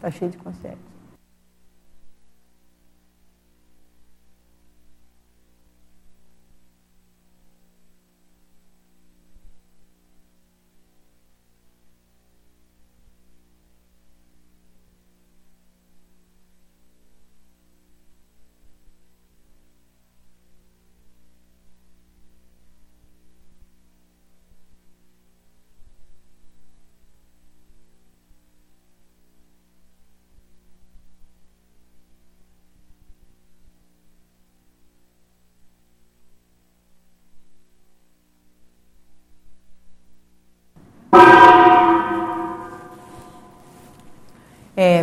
Está cheio de concierge.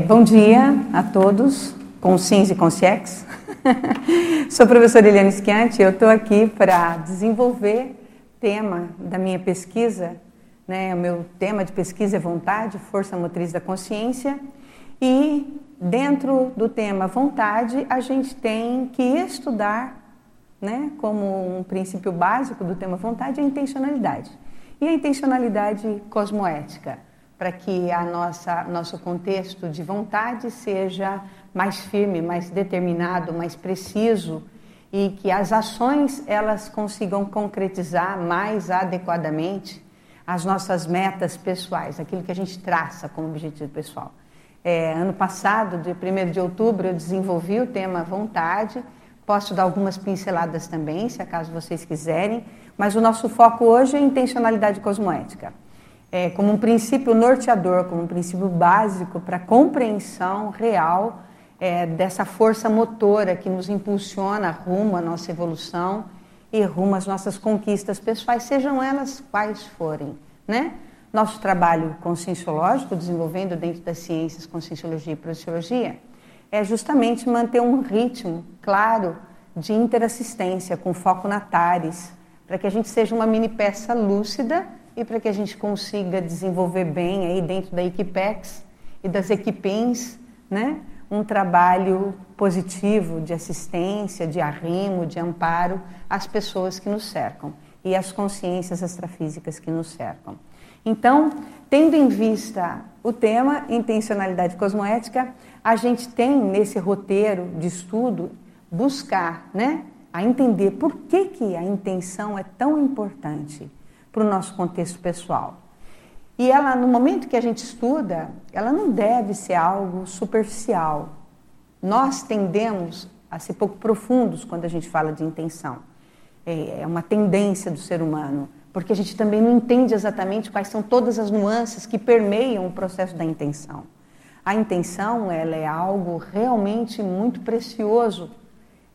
Bom dia a todos, SINS e com CIEX. Sou a professora Eliane Schianti eu estou aqui para desenvolver tema da minha pesquisa, né, o meu tema de pesquisa é vontade, força motriz da consciência, e dentro do tema vontade a gente tem que estudar, né, como um princípio básico do tema vontade, a intencionalidade. E a intencionalidade cosmoética para que a nossa nosso contexto de vontade seja mais firme, mais determinado, mais preciso e que as ações elas consigam concretizar mais adequadamente as nossas metas pessoais, aquilo que a gente traça como objetivo pessoal. É, ano passado, dia 1 de outubro, eu desenvolvi o tema vontade. Posso dar algumas pinceladas também, se acaso vocês quiserem, mas o nosso foco hoje é intencionalidade cosmoética é, como um princípio norteador, como um princípio básico para a compreensão real é, dessa força motora que nos impulsiona rumo à nossa evolução e rumo às nossas conquistas pessoais, sejam elas quais forem. Né? Nosso trabalho conscienciológico, desenvolvendo dentro das ciências conscienciologia e projeciologia, é justamente manter um ritmo claro de interassistência, com foco na TARES, para que a gente seja uma mini peça lúcida e para que a gente consiga desenvolver bem aí dentro da Equipex e das equipens, né, um trabalho positivo de assistência, de arrimo, de amparo às pessoas que nos cercam e às consciências extrafísicas que nos cercam. Então, tendo em vista o tema intencionalidade cosmoética, a gente tem nesse roteiro de estudo buscar, né, a entender por que, que a intenção é tão importante para o nosso contexto pessoal. E ela, no momento que a gente estuda, ela não deve ser algo superficial. Nós tendemos a ser pouco profundos quando a gente fala de intenção. É, é uma tendência do ser humano, porque a gente também não entende exatamente quais são todas as nuances que permeiam o processo da intenção. A intenção ela é algo realmente muito precioso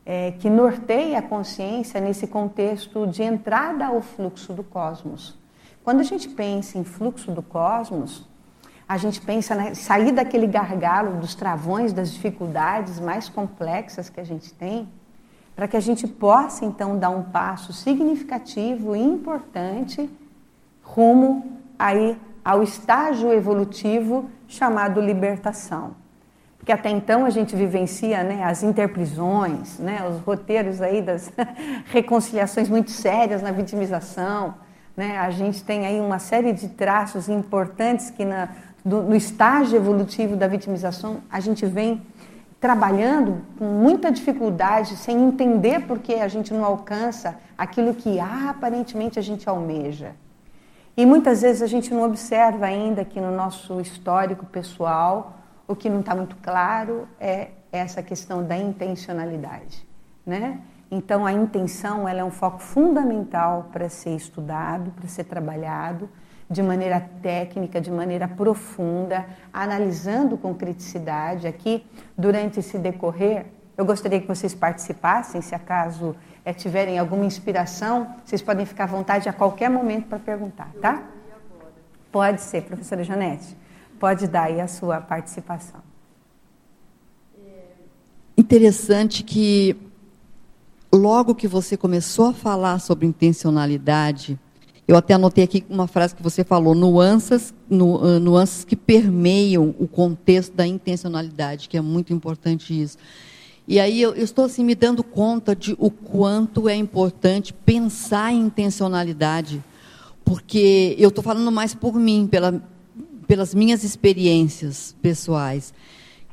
é, que norteia a consciência nesse contexto de entrada ao fluxo do cosmos. Quando a gente pensa em fluxo do cosmos, a gente pensa em sair daquele gargalo dos travões, das dificuldades mais complexas que a gente tem, para que a gente possa então dar um passo significativo e importante rumo aí ao estágio evolutivo chamado libertação. Porque até então a gente vivencia né, as interprisões, né, os roteiros aí das reconciliações muito sérias na vitimização. Né? A gente tem aí uma série de traços importantes que na, do, no estágio evolutivo da vitimização a gente vem trabalhando com muita dificuldade, sem entender por que a gente não alcança aquilo que aparentemente a gente almeja. E muitas vezes a gente não observa ainda que no nosso histórico pessoal o que não está muito claro é essa questão da intencionalidade, né? Então a intenção ela é um foco fundamental para ser estudado, para ser trabalhado de maneira técnica, de maneira profunda, analisando com criticidade. Aqui, durante esse decorrer, eu gostaria que vocês participassem, se acaso é, tiverem alguma inspiração, vocês podem ficar à vontade a qualquer momento para perguntar, tá? Pode ser, professora Janete. Pode dar aí a sua participação. Interessante que logo que você começou a falar sobre intencionalidade, eu até anotei aqui uma frase que você falou, nuances, nu, uh, nuances que permeiam o contexto da intencionalidade, que é muito importante isso. E aí eu, eu estou assim me dando conta de o quanto é importante pensar em intencionalidade, porque eu estou falando mais por mim, pela, pelas minhas experiências pessoais,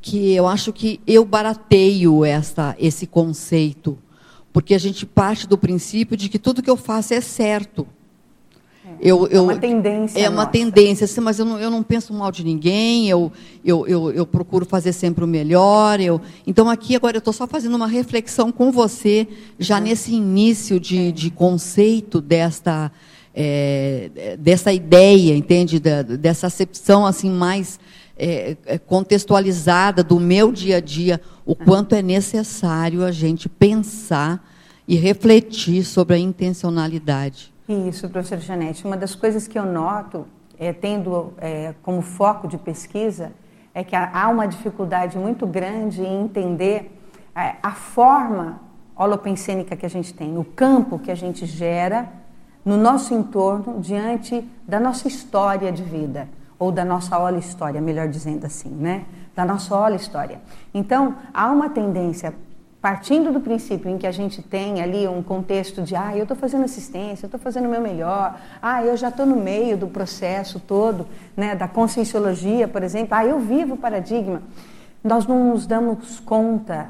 que eu acho que eu barateio esta, esse conceito, porque a gente parte do princípio de que tudo que eu faço é certo. Eu, eu, é uma tendência. É uma nossa. tendência, assim, mas eu não, eu não penso mal de ninguém, eu, eu, eu, eu procuro fazer sempre o melhor. Eu, então, aqui agora eu estou só fazendo uma reflexão com você, já uhum. nesse início de, de conceito desta, é, dessa ideia, entende? Da, dessa acepção assim mais é, é contextualizada do meu dia a dia, o quanto é necessário a gente pensar e refletir sobre a intencionalidade. Isso, professora Janete. Uma das coisas que eu noto, é, tendo é, como foco de pesquisa, é que há uma dificuldade muito grande em entender é, a forma holopensênica que a gente tem, o campo que a gente gera no nosso entorno diante da nossa história de vida, ou da nossa ola história, melhor dizendo assim, né? Da nossa ola história. Então, há uma tendência partindo do princípio em que a gente tem ali um contexto de, ah, eu estou fazendo assistência, eu estou fazendo o meu melhor, ah, eu já estou no meio do processo todo, né, da conscienciologia, por exemplo, ah, eu vivo o paradigma, nós não nos damos conta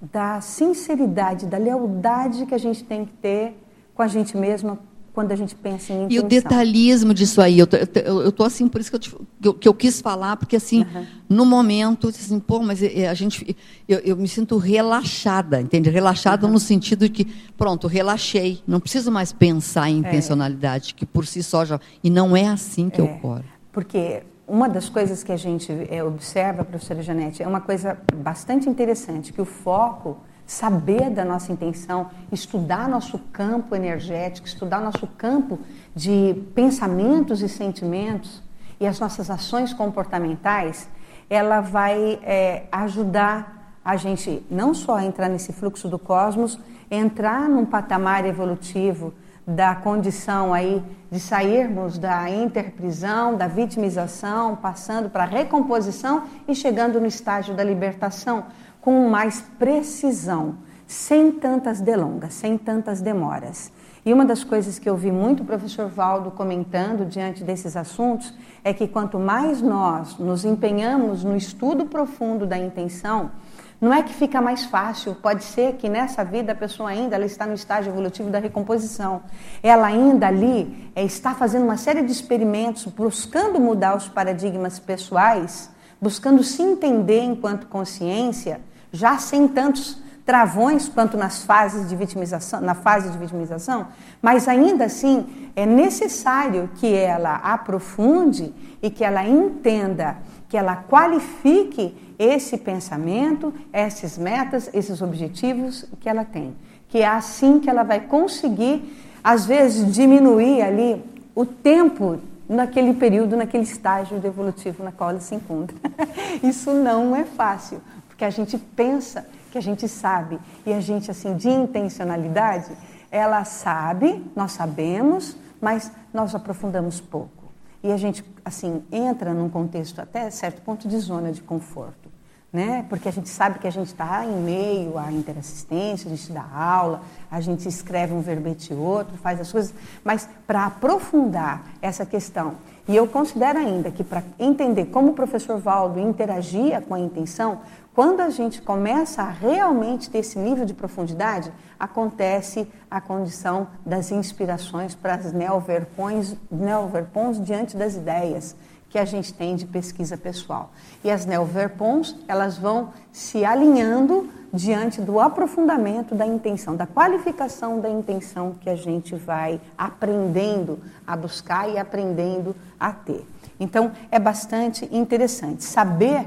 da sinceridade, da lealdade que a gente tem que ter com a gente mesma quando a gente pensa em intenção. E o detalhismo disso aí, eu tô, eu, tô assim, por isso que eu, te, que eu, que eu quis falar, porque assim, uhum. no momento, assim, pô, mas a gente, eu, eu me sinto relaxada, entende? Relaxada uhum. no sentido de que, pronto, relaxei, não preciso mais pensar em é. intencionalidade, é. que por si só já, e não é assim que é, ocorre. Porque uma das coisas que a gente é, observa, professora Janete, é uma coisa bastante interessante, que o foco saber da nossa intenção, estudar nosso campo energético, estudar nosso campo de pensamentos e sentimentos e as nossas ações comportamentais, ela vai é, ajudar a gente não só a entrar nesse fluxo do cosmos, entrar num patamar evolutivo da condição aí de sairmos da interprisão, da vitimização, passando para a recomposição e chegando no estágio da libertação com mais precisão, sem tantas delongas, sem tantas demoras. E uma das coisas que eu vi muito o professor Valdo comentando diante desses assuntos é que quanto mais nós nos empenhamos no estudo profundo da intenção, não é que fica mais fácil, pode ser que nessa vida a pessoa ainda ela está no estágio evolutivo da recomposição. Ela ainda ali é, está fazendo uma série de experimentos, buscando mudar os paradigmas pessoais, buscando se entender enquanto consciência já sem tantos travões quanto nas fases de vitimização, na fase de vitimização, mas ainda assim é necessário que ela aprofunde e que ela entenda, que ela qualifique esse pensamento, essas metas, esses objetivos que ela tem. Que é assim que ela vai conseguir, às vezes, diminuir ali o tempo naquele período, naquele estágio evolutivo na qual ela se encontra. Isso não é fácil, porque a gente pensa que a gente sabe e a gente assim de intencionalidade, ela sabe, nós sabemos, mas nós aprofundamos pouco. E a gente assim entra num contexto até certo ponto de zona de conforto, né? Porque a gente sabe que a gente está em meio à interassistência, a gente dá aula, a gente escreve um verbete outro, faz as coisas, mas para aprofundar essa questão e eu considero ainda que para entender como o professor Valdo interagia com a intenção, quando a gente começa a realmente ter esse nível de profundidade, acontece a condição das inspirações para as neoverpões, neoverpons diante das ideias que a gente tem de pesquisa pessoal. E as neoverpons, elas vão se alinhando diante do aprofundamento da intenção, da qualificação da intenção que a gente vai aprendendo a buscar e aprendendo a ter. Então, é bastante interessante saber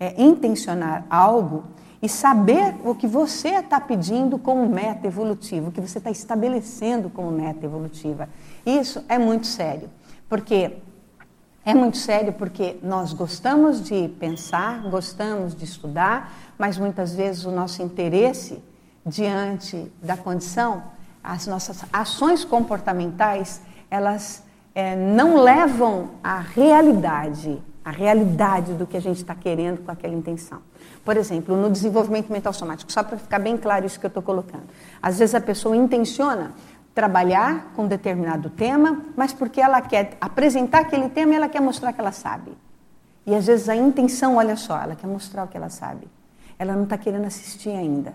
é, intencionar algo e saber o que você está pedindo como meta evolutiva, o que você está estabelecendo como meta evolutiva. Isso é muito sério, porque é muito sério porque nós gostamos de pensar, gostamos de estudar, mas muitas vezes o nosso interesse diante da condição, as nossas ações comportamentais, elas é, não levam à realidade a realidade do que a gente está querendo com aquela intenção. Por exemplo, no desenvolvimento mental somático, só para ficar bem claro isso que eu estou colocando. Às vezes a pessoa intenciona trabalhar com determinado tema, mas porque ela quer apresentar aquele tema e ela quer mostrar que ela sabe. E às vezes a intenção, olha só, ela quer mostrar o que ela sabe. Ela não está querendo assistir ainda.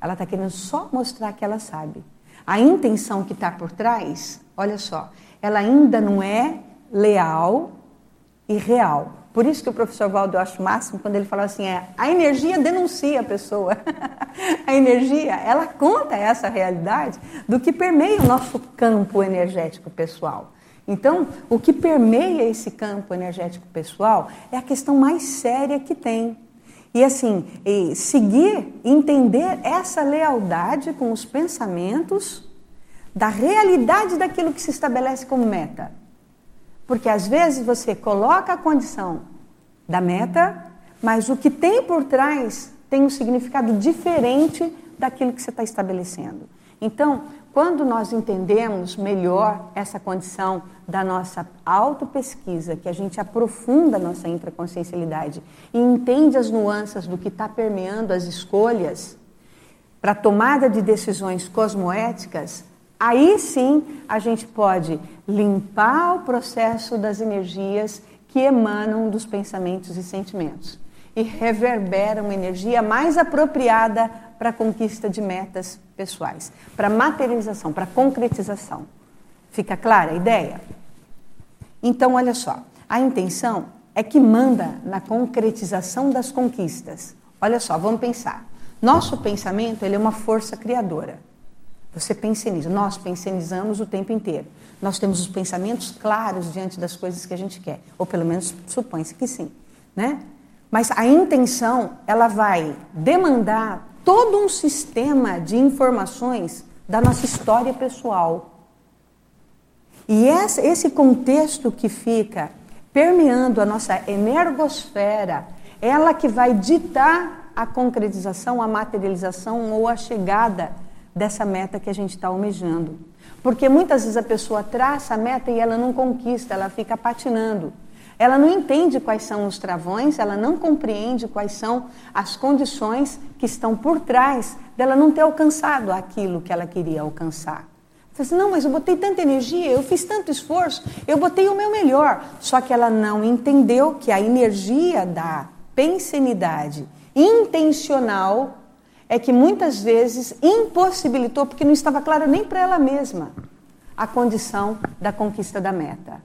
Ela está querendo só mostrar que ela sabe. A intenção que está por trás, olha só, ela ainda não é leal e real. Por isso que o professor Valdo eu acho máximo quando ele fala assim, é, a energia denuncia a pessoa. a energia, ela conta essa realidade do que permeia o nosso campo energético pessoal. Então, o que permeia esse campo energético pessoal é a questão mais séria que tem. E assim, e seguir, entender essa lealdade com os pensamentos da realidade daquilo que se estabelece como meta. Porque às vezes você coloca a condição da meta, mas o que tem por trás tem um significado diferente daquilo que você está estabelecendo. Então, quando nós entendemos melhor essa condição da nossa autopesquisa, que a gente aprofunda a nossa intraconsciencialidade e entende as nuances do que está permeando as escolhas para tomada de decisões cosmoéticas, Aí sim a gente pode limpar o processo das energias que emanam dos pensamentos e sentimentos e reverbera uma energia mais apropriada para a conquista de metas pessoais, para materialização, para concretização. Fica clara a ideia? Então, olha só, a intenção é que manda na concretização das conquistas. Olha só, vamos pensar. Nosso pensamento ele é uma força criadora. Você penseniza. Nós pensionizamos o tempo inteiro. Nós temos os pensamentos claros diante das coisas que a gente quer, ou pelo menos supõe-se que sim, né? Mas a intenção, ela vai demandar todo um sistema de informações da nossa história pessoal. E esse contexto que fica permeando a nossa energosfera, ela que vai ditar a concretização, a materialização ou a chegada dessa meta que a gente está almejando. Porque muitas vezes a pessoa traça a meta e ela não conquista, ela fica patinando. Ela não entende quais são os travões, ela não compreende quais são as condições que estão por trás dela não ter alcançado aquilo que ela queria alcançar. Você assim, não, mas eu botei tanta energia, eu fiz tanto esforço, eu botei o meu melhor. Só que ela não entendeu que a energia da pensenidade intencional é que muitas vezes impossibilitou, porque não estava claro nem para ela mesma, a condição da conquista da meta.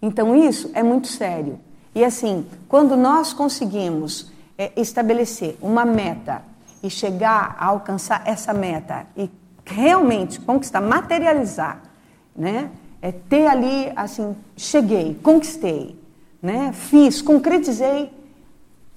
Então isso é muito sério. E assim, quando nós conseguimos é, estabelecer uma meta e chegar a alcançar essa meta e realmente conquistar, materializar, né? É ter ali assim, cheguei, conquistei, né? Fiz, concretizei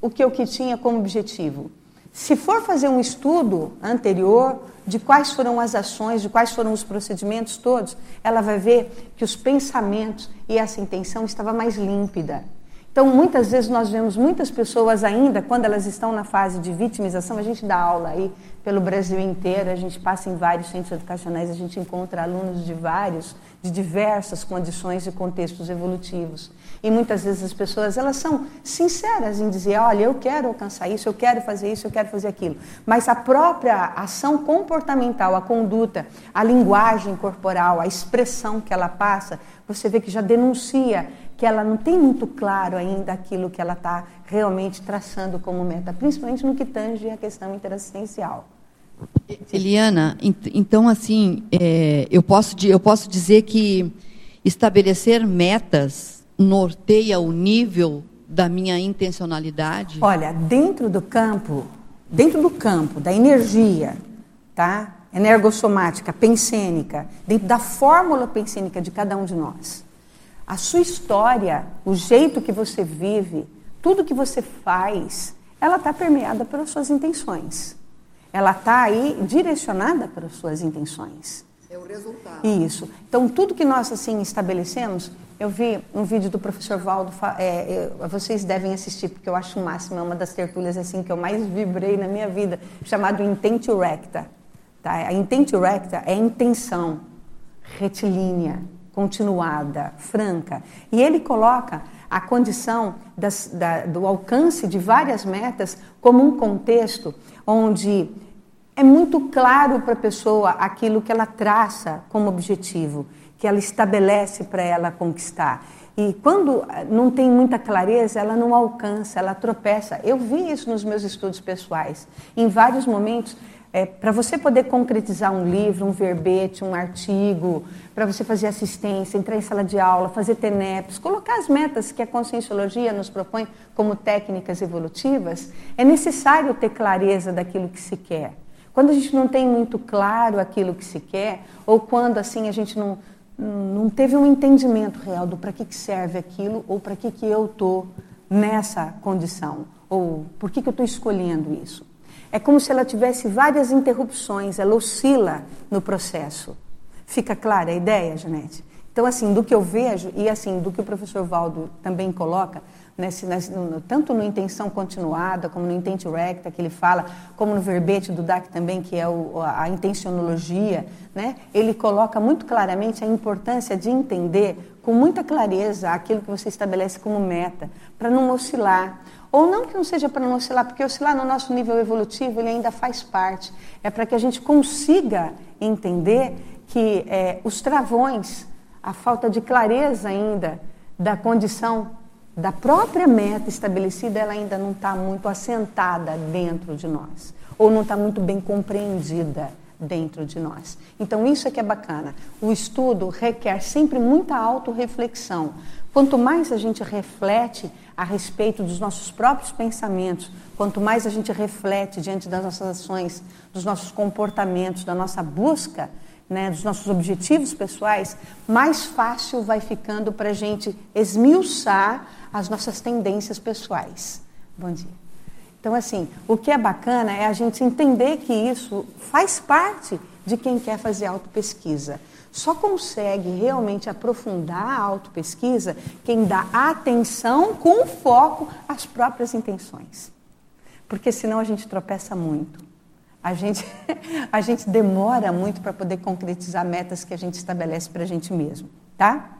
o que eu que tinha como objetivo. Se for fazer um estudo anterior de quais foram as ações, de quais foram os procedimentos todos, ela vai ver que os pensamentos e essa intenção estava mais límpida. Então, muitas vezes nós vemos muitas pessoas ainda, quando elas estão na fase de vitimização, a gente dá aula aí pelo Brasil inteiro, a gente passa em vários centros educacionais, a gente encontra alunos de vários, de diversas condições e contextos evolutivos. E muitas vezes as pessoas elas são sinceras em dizer, olha, eu quero alcançar isso, eu quero fazer isso, eu quero fazer aquilo. Mas a própria ação comportamental, a conduta, a linguagem corporal, a expressão que ela passa, você vê que já denuncia que ela não tem muito claro ainda aquilo que ela está realmente traçando como meta, principalmente no que tange a questão interassistencial. Eliana, então assim, é, eu, posso, eu posso dizer que estabelecer metas norteia o nível da minha intencionalidade? Olha, dentro do campo, dentro do campo da energia, tá? Energossomática, pensênica, dentro da fórmula pensênica de cada um de nós. A sua história, o jeito que você vive, tudo que você faz, ela está permeada pelas suas intenções. Ela está aí direcionada pelas suas intenções. É o resultado. Isso. Então, tudo que nós assim estabelecemos, eu vi um vídeo do professor Valdo, é, eu, vocês devem assistir, porque eu acho o máximo, é uma das tertúlias assim que eu mais vibrei na minha vida, chamado Intentio Recta. Tá? A Intentio Recta é intenção retilínea, continuada, franca. E ele coloca a condição das, da, do alcance de várias metas como um contexto onde é muito claro para a pessoa aquilo que ela traça como objetivo, que ela estabelece para ela conquistar. E quando não tem muita clareza, ela não alcança, ela tropeça. Eu vi isso nos meus estudos pessoais. Em vários momentos, é, para você poder concretizar um livro, um verbete, um artigo, para você fazer assistência, entrar em sala de aula, fazer TENEPs, colocar as metas que a Conscienciologia nos propõe como técnicas evolutivas, é necessário ter clareza daquilo que se quer. Quando a gente não tem muito claro aquilo que se quer, ou quando assim a gente não, não teve um entendimento real do para que, que serve aquilo, ou para que, que eu estou nessa condição, ou por que, que eu estou escolhendo isso. É como se ela tivesse várias interrupções, ela oscila no processo. Fica clara a ideia, Janete? Então, assim, do que eu vejo, e assim, do que o professor Valdo também coloca, Nesse, nesse, no, tanto no intenção continuada, como no intente recta, que ele fala, como no verbete do DAC também, que é o, a intencionologia, né? ele coloca muito claramente a importância de entender com muita clareza aquilo que você estabelece como meta, para não oscilar. Ou não que não seja para não oscilar, porque oscilar no nosso nível evolutivo ele ainda faz parte. É para que a gente consiga entender que é, os travões, a falta de clareza ainda da condição da própria meta estabelecida, ela ainda não está muito assentada dentro de nós, ou não está muito bem compreendida dentro de nós. Então, isso é que é bacana. O estudo requer sempre muita autorreflexão. Quanto mais a gente reflete a respeito dos nossos próprios pensamentos, quanto mais a gente reflete diante das nossas ações, dos nossos comportamentos, da nossa busca, né, dos nossos objetivos pessoais, mais fácil vai ficando para a gente esmiuçar as nossas tendências pessoais. Bom dia. Então, assim, o que é bacana é a gente entender que isso faz parte de quem quer fazer autopesquisa. Só consegue realmente aprofundar a autopesquisa quem dá atenção com foco às próprias intenções. Porque senão a gente tropeça muito. A gente, a gente demora muito para poder concretizar metas que a gente estabelece para a gente mesmo, tá?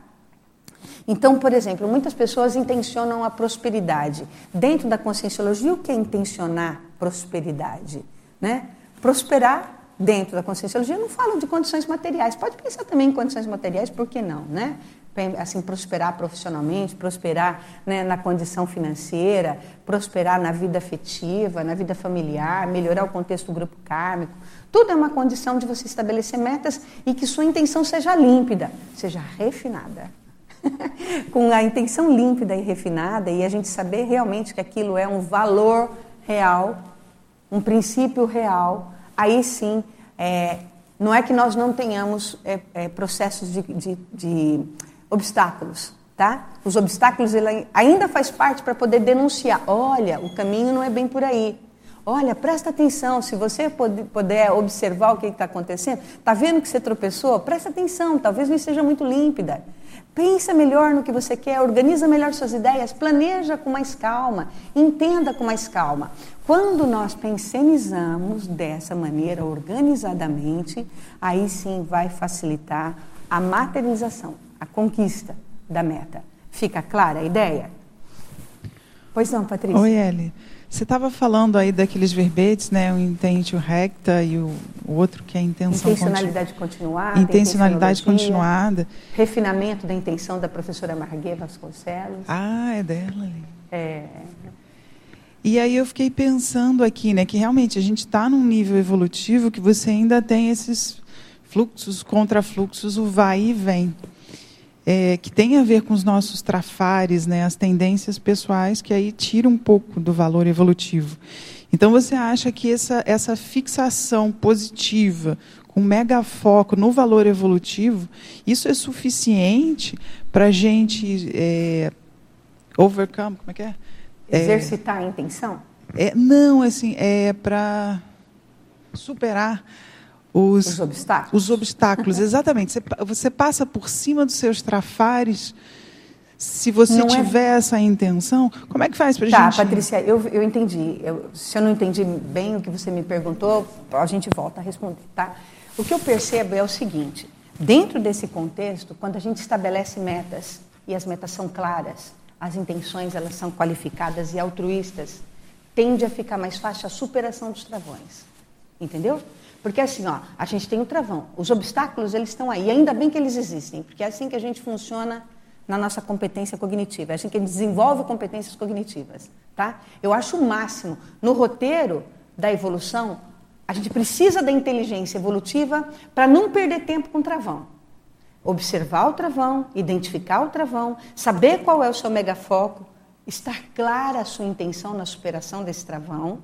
Então, por exemplo, muitas pessoas intencionam a prosperidade. Dentro da conscienciologia, o que é intencionar prosperidade? Né? Prosperar dentro da conscienciologia não falo de condições materiais. Pode pensar também em condições materiais, por que não, né? Assim, prosperar profissionalmente, prosperar né, na condição financeira, prosperar na vida afetiva, na vida familiar, melhorar o contexto do grupo kármico. Tudo é uma condição de você estabelecer metas e que sua intenção seja límpida, seja refinada. com a intenção límpida e refinada e a gente saber realmente que aquilo é um valor real, um princípio real, aí sim, é, não é que nós não tenhamos é, é, processos de, de, de, obstáculos, tá? Os obstáculos ele ainda faz parte para poder denunciar. Olha, o caminho não é bem por aí. Olha, presta atenção, se você puder observar o que está acontecendo, está vendo que você tropeçou? Presta atenção, talvez não esteja muito límpida. Pensa melhor no que você quer, organiza melhor suas ideias, planeja com mais calma, entenda com mais calma. Quando nós pensionizamos dessa maneira, organizadamente, aí sim vai facilitar a materialização, a conquista da meta. Fica clara a ideia? Pois não, Patrícia? Oi, Eli. Você estava falando aí daqueles verbetes, né? O intente, o recta e o, o outro que é a intenção Intencionalidade continu... continuada. Intencionalidade continuada. Refinamento da intenção da professora Marguê Vasconcelos. Ah, é dela ali. É. E aí eu fiquei pensando aqui, né, que realmente a gente está num nível evolutivo que você ainda tem esses fluxos, contrafluxos, o vai e vem é, que tem a ver com os nossos trafares, né, as tendências pessoais, que aí tira um pouco do valor evolutivo. Então, você acha que essa, essa fixação positiva, com mega foco no valor evolutivo, isso é suficiente para a gente é, overcome, como é que é? é Exercitar é, a intenção? É, não, assim, é para superar os, os obstáculos. Os obstáculos, exatamente. Você, você, passa por cima dos seus trafares. Se você não é tiver é... essa intenção, como é que faz para a tá, gente? Tá, Patrícia, eu, eu entendi. Eu, se eu não entendi bem o que você me perguntou, a gente volta a responder, tá? O que eu percebo é o seguinte: dentro desse contexto, quando a gente estabelece metas e as metas são claras, as intenções elas são qualificadas e altruístas, tende a ficar mais fácil a superação dos travões. Entendeu? Porque assim, ó, a gente tem o travão. Os obstáculos, eles estão aí. Ainda bem que eles existem, porque é assim que a gente funciona na nossa competência cognitiva. É assim que a gente desenvolve competências cognitivas, tá? Eu acho o máximo. No roteiro da evolução, a gente precisa da inteligência evolutiva para não perder tempo com o travão. Observar o travão, identificar o travão, saber qual é o seu megafoco, estar clara a sua intenção na superação desse travão.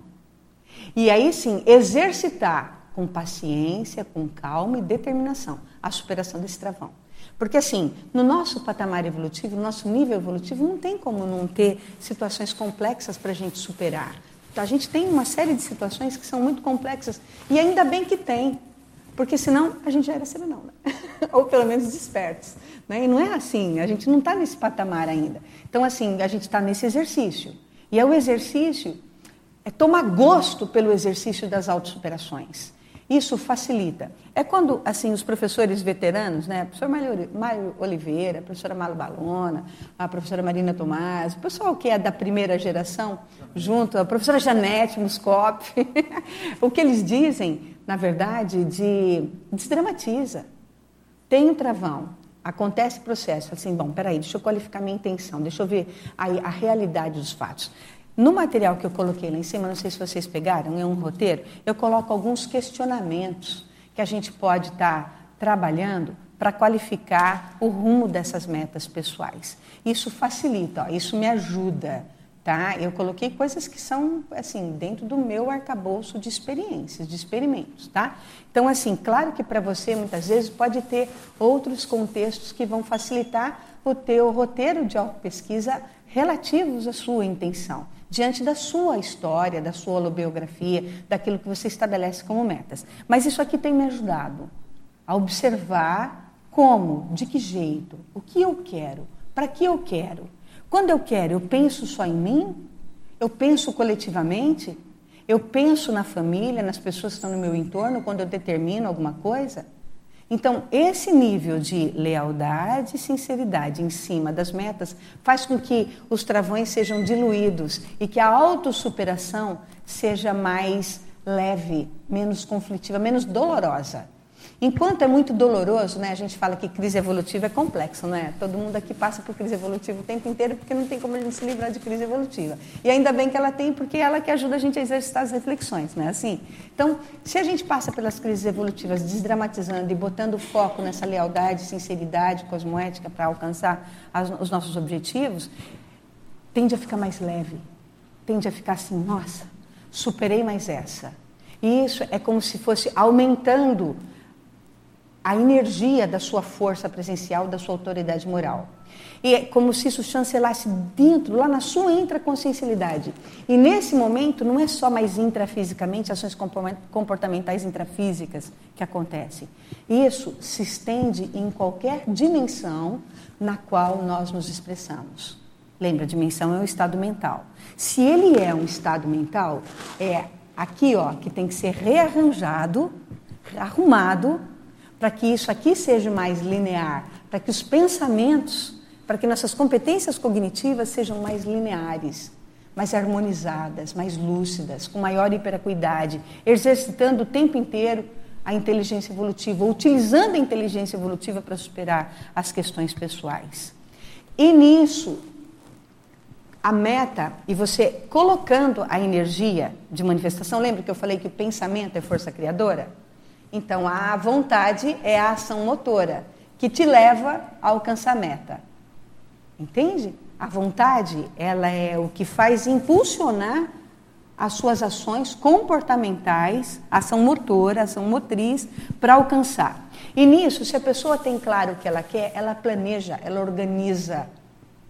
E aí sim, exercitar com paciência, com calma e determinação a superação desse travão. Porque assim, no nosso patamar evolutivo, no nosso nível evolutivo, não tem como não ter situações complexas para a gente superar. A gente tem uma série de situações que são muito complexas e ainda bem que tem, porque senão a gente já era serenão, né? ou pelo menos despertos. Né? E não é assim, a gente não está nesse patamar ainda. Então, assim, a gente está nesse exercício. E é o exercício, é tomar gosto pelo exercício das autossuperações. Isso facilita. É quando, assim, os professores veteranos, né, a professora Mário Oliveira, a professora Malo Balona, a professora Marina Tomás, o pessoal que é da primeira geração, junto, a professora Janete Muscop, o que eles dizem, na verdade, de desdramatiza. Tem um travão, acontece processo, assim, bom, peraí, deixa eu qualificar minha intenção, deixa eu ver a, a realidade dos fatos. No material que eu coloquei lá em cima, não sei se vocês pegaram, é um roteiro, eu coloco alguns questionamentos que a gente pode estar tá trabalhando para qualificar o rumo dessas metas pessoais. Isso facilita, ó, isso me ajuda, tá? Eu coloquei coisas que são assim dentro do meu arcabouço de experiências, de experimentos, tá? Então assim, claro que para você muitas vezes pode ter outros contextos que vão facilitar o teu roteiro de auto-pesquisa relativos à sua intenção diante da sua história, da sua holobiografia, daquilo que você estabelece como metas. Mas isso aqui tem me ajudado a observar como, de que jeito, o que eu quero, para que eu quero. Quando eu quero, eu penso só em mim? Eu penso coletivamente? Eu penso na família, nas pessoas que estão no meu entorno quando eu determino alguma coisa? Então, esse nível de lealdade e sinceridade em cima das metas faz com que os travões sejam diluídos e que a autossuperação seja mais leve, menos conflitiva, menos dolorosa. Enquanto é muito doloroso, né, a gente fala que crise evolutiva é complexo, não é? Todo mundo aqui passa por crise evolutiva o tempo inteiro porque não tem como a gente se livrar de crise evolutiva. E ainda bem que ela tem, porque é ela que ajuda a gente a exercitar as reflexões, não é assim? Então, se a gente passa pelas crises evolutivas desdramatizando e botando foco nessa lealdade, sinceridade, cosmoética para alcançar as, os nossos objetivos, tende a ficar mais leve, tende a ficar assim, nossa, superei mais essa. E isso é como se fosse aumentando a energia da sua força presencial, da sua autoridade moral. E é como se isso chancelasse dentro, lá na sua intraconsciencialidade. E nesse momento, não é só mais intrafisicamente, ações comportamentais intrafísicas que acontecem. Isso se estende em qualquer dimensão na qual nós nos expressamos. Lembra, dimensão é um estado mental. Se ele é um estado mental, é aqui, ó, que tem que ser rearranjado, arrumado para que isso aqui seja mais linear, para que os pensamentos, para que nossas competências cognitivas sejam mais lineares, mais harmonizadas, mais lúcidas, com maior hiperacuidade, exercitando o tempo inteiro a inteligência evolutiva, utilizando a inteligência evolutiva para superar as questões pessoais. E nisso, a meta e você colocando a energia de manifestação, lembra que eu falei que o pensamento é força criadora? Então, a vontade é a ação motora que te leva a alcançar a meta. Entende? A vontade, ela é o que faz impulsionar as suas ações comportamentais, ação motora, ação motriz, para alcançar. E nisso, se a pessoa tem claro o que ela quer, ela planeja, ela organiza,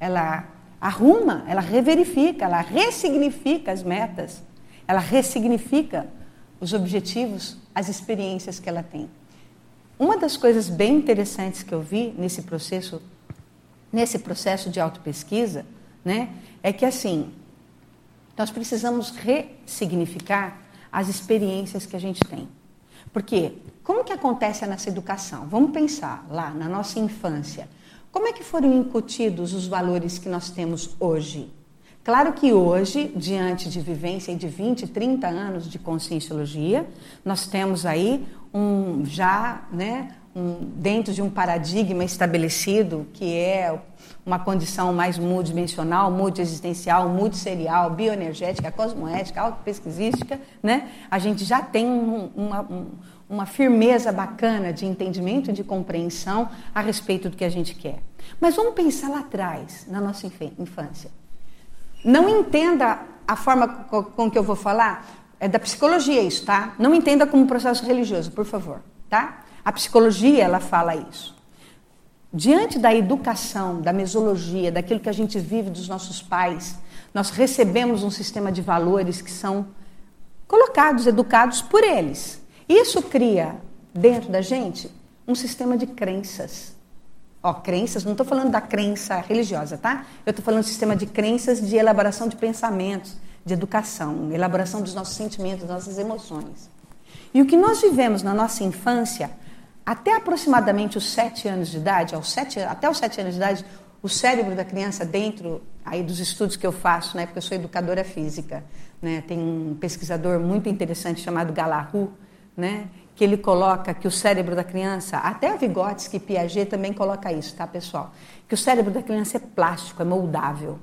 ela arruma, ela reverifica, ela ressignifica as metas, ela ressignifica os objetivos, as experiências que ela tem. Uma das coisas bem interessantes que eu vi nesse processo, nesse processo de autopesquisa, né, é que assim, nós precisamos ressignificar as experiências que a gente tem. Porque como que acontece a nossa educação? Vamos pensar lá na nossa infância. Como é que foram incutidos os valores que nós temos hoje? Claro que hoje, diante de vivência de 20, 30 anos de conscienciologia, nós temos aí um já, né, um, dentro de um paradigma estabelecido que é uma condição mais multidimensional, multiexistencial, multisserial, bioenergética, cosmoética, autopesquisística, né? A gente já tem um, uma, um, uma firmeza bacana de entendimento e de compreensão a respeito do que a gente quer. Mas vamos pensar lá atrás, na nossa infância. Não entenda a forma com que eu vou falar, é da psicologia isso, tá? Não entenda como processo religioso, por favor, tá? A psicologia, ela fala isso. Diante da educação, da mesologia, daquilo que a gente vive dos nossos pais, nós recebemos um sistema de valores que são colocados, educados por eles. Isso cria dentro da gente um sistema de crenças. Ó, crenças, não estou falando da crença religiosa, tá? Eu estou falando do sistema de crenças de elaboração de pensamentos, de educação, elaboração dos nossos sentimentos, das nossas emoções. E o que nós vivemos na nossa infância, até aproximadamente os sete anos de idade, aos sete, até os sete anos de idade, o cérebro da criança dentro aí dos estudos que eu faço, né, porque eu sou educadora física, né, tem um pesquisador muito interessante chamado Galahu, né, que ele coloca que o cérebro da criança, até a Vygotsky e Piaget também coloca isso, tá, pessoal? Que o cérebro da criança é plástico, é moldável.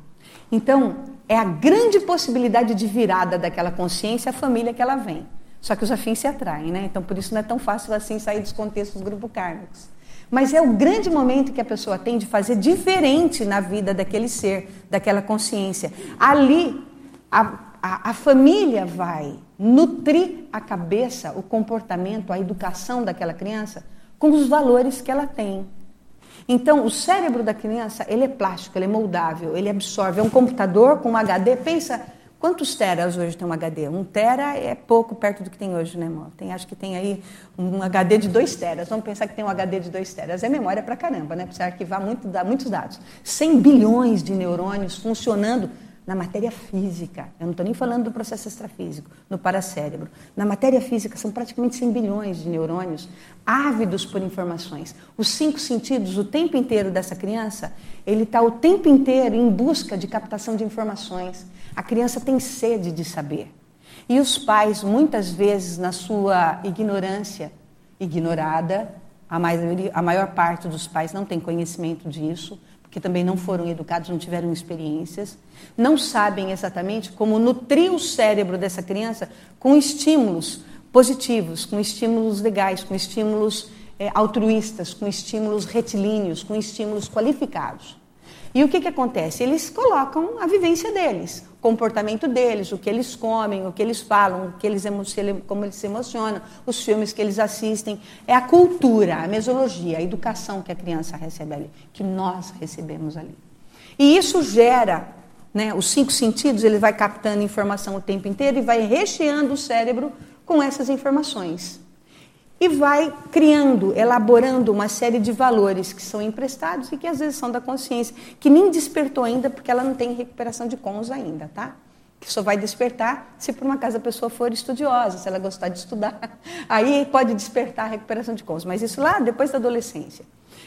Então, é a grande possibilidade de virada daquela consciência a família que ela vem. Só que os afins se atraem, né? Então, por isso não é tão fácil assim sair dos contextos grupo kármicos. Mas é o grande momento que a pessoa tem de fazer diferente na vida daquele ser, daquela consciência. Ali, a, a, a família vai nutrir a cabeça, o comportamento, a educação daquela criança com os valores que ela tem. Então, o cérebro da criança, ele é plástico, ele é moldável, ele absorve. É um computador com um HD. Pensa, quantos teras hoje tem um HD? Um tera é pouco perto do que tem hoje, né, amor? Tem, acho que tem aí um HD de 2 teras. Vamos pensar que tem um HD de 2 teras. É memória pra caramba, né? Precisa arquivar muito, muitos dados. 100 bilhões de neurônios funcionando na matéria física. Eu não estou nem falando do processo extrafísico, no paracérebro. Na matéria física, são praticamente 100 bilhões de neurônios ávidos por informações. Os cinco sentidos, o tempo inteiro dessa criança, ele está o tempo inteiro em busca de captação de informações. A criança tem sede de saber. E os pais, muitas vezes, na sua ignorância, ignorada, a, maioria, a maior parte dos pais não tem conhecimento disso, que também não foram educados, não tiveram experiências, não sabem exatamente como nutrir o cérebro dessa criança com estímulos positivos, com estímulos legais, com estímulos é, altruístas, com estímulos retilíneos, com estímulos qualificados. E o que, que acontece? Eles colocam a vivência deles, o comportamento deles, o que eles comem, o que eles falam, o que eles como eles se emocionam, os filmes que eles assistem. É a cultura, a mesologia, a educação que a criança recebe ali, que nós recebemos ali. E isso gera, né, os cinco sentidos, ele vai captando informação o tempo inteiro e vai recheando o cérebro com essas informações e vai criando, elaborando uma série de valores que são emprestados e que às vezes são da consciência, que nem despertou ainda porque ela não tem recuperação de cons ainda, tá? Que só vai despertar se por uma casa a pessoa for estudiosa, se ela gostar de estudar. Aí pode despertar a recuperação de cons, mas isso lá depois da adolescência.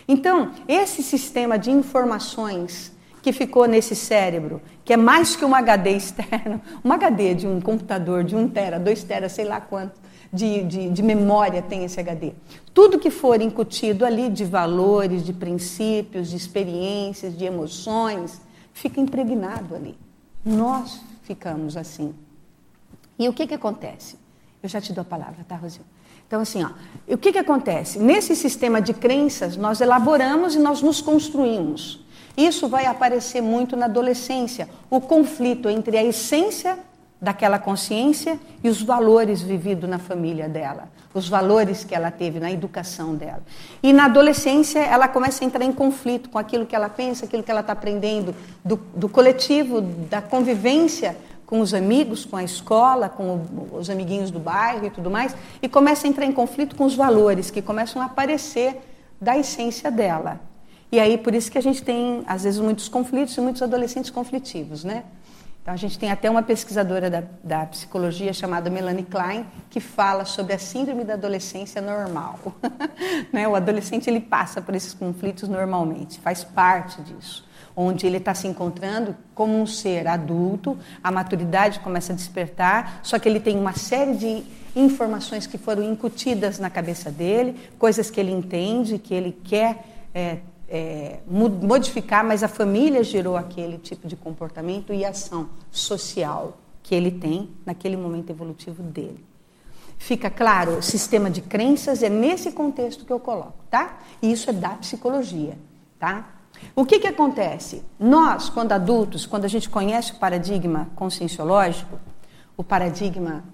Então, esse sistema de informações que ficou nesse cérebro, que é mais que um HD externo, um HD de um computador de um tera, dois tera, sei lá quanto, de, de, de, memória tem esse HD. Tudo que for incutido ali de valores, de princípios, de experiências, de emoções, fica impregnado ali. Nós ficamos assim. E o que, que acontece? Eu já te dou a palavra, tá, Rosinho? Então, assim, ó, o que, que acontece? Nesse sistema de crenças, nós elaboramos e nós nos construímos. Isso vai aparecer muito na adolescência, o conflito entre a essência daquela consciência e os valores vividos na família dela, os valores que ela teve na educação dela. E na adolescência ela começa a entrar em conflito com aquilo que ela pensa, aquilo que ela está aprendendo do, do, coletivo, da convivência com os amigos, com a escola, com o, os amiguinhos do bairro e tudo mais, e começa a entrar em conflito com os valores que começam a aparecer da essência dela. E aí por isso que a gente tem às vezes muitos conflitos e muitos adolescentes conflitivos, né? Então, a gente tem até uma pesquisadora da, da, psicologia chamada Melanie Klein que fala sobre a síndrome da adolescência normal. né? O adolescente ele passa por esses conflitos normalmente, faz parte disso. Onde ele está se encontrando como um ser adulto, a maturidade começa a despertar, só que ele tem uma série de informações que foram incutidas na cabeça dele, coisas que ele entende, que ele quer é, é, modificar, mas a família gerou aquele tipo de comportamento e ação social que ele tem naquele momento evolutivo dele. Fica claro, o sistema de crenças é nesse contexto que eu coloco, tá? E isso é da psicologia, tá? O que, que acontece? Nós, quando adultos, quando a gente conhece o paradigma conscienciológico, o paradigma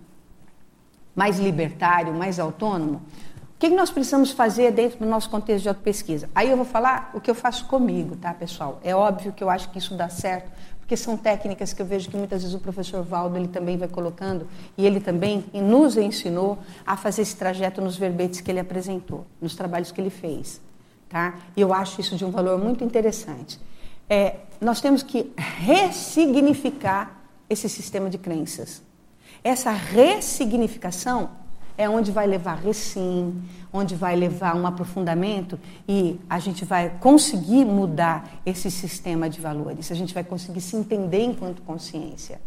mais libertário, mais autônomo, que, que nós precisamos fazer dentro do nosso contexto de autopesquisa? Aí eu vou falar o que eu faço comigo, tá, pessoal? É óbvio que eu acho que isso dá certo, porque são técnicas que eu vejo que muitas vezes o professor Valdo ele também vai colocando, e ele também nos ensinou a fazer esse trajeto nos verbetes que ele apresentou, nos trabalhos que ele fez. Tá? E eu acho isso de um valor muito interessante. É, nós temos que ressignificar esse sistema de crenças. Essa ressignificação é onde vai levar recim, onde vai levar um aprofundamento e a gente vai conseguir mudar esse sistema de valores, a gente vai conseguir se entender enquanto consciência.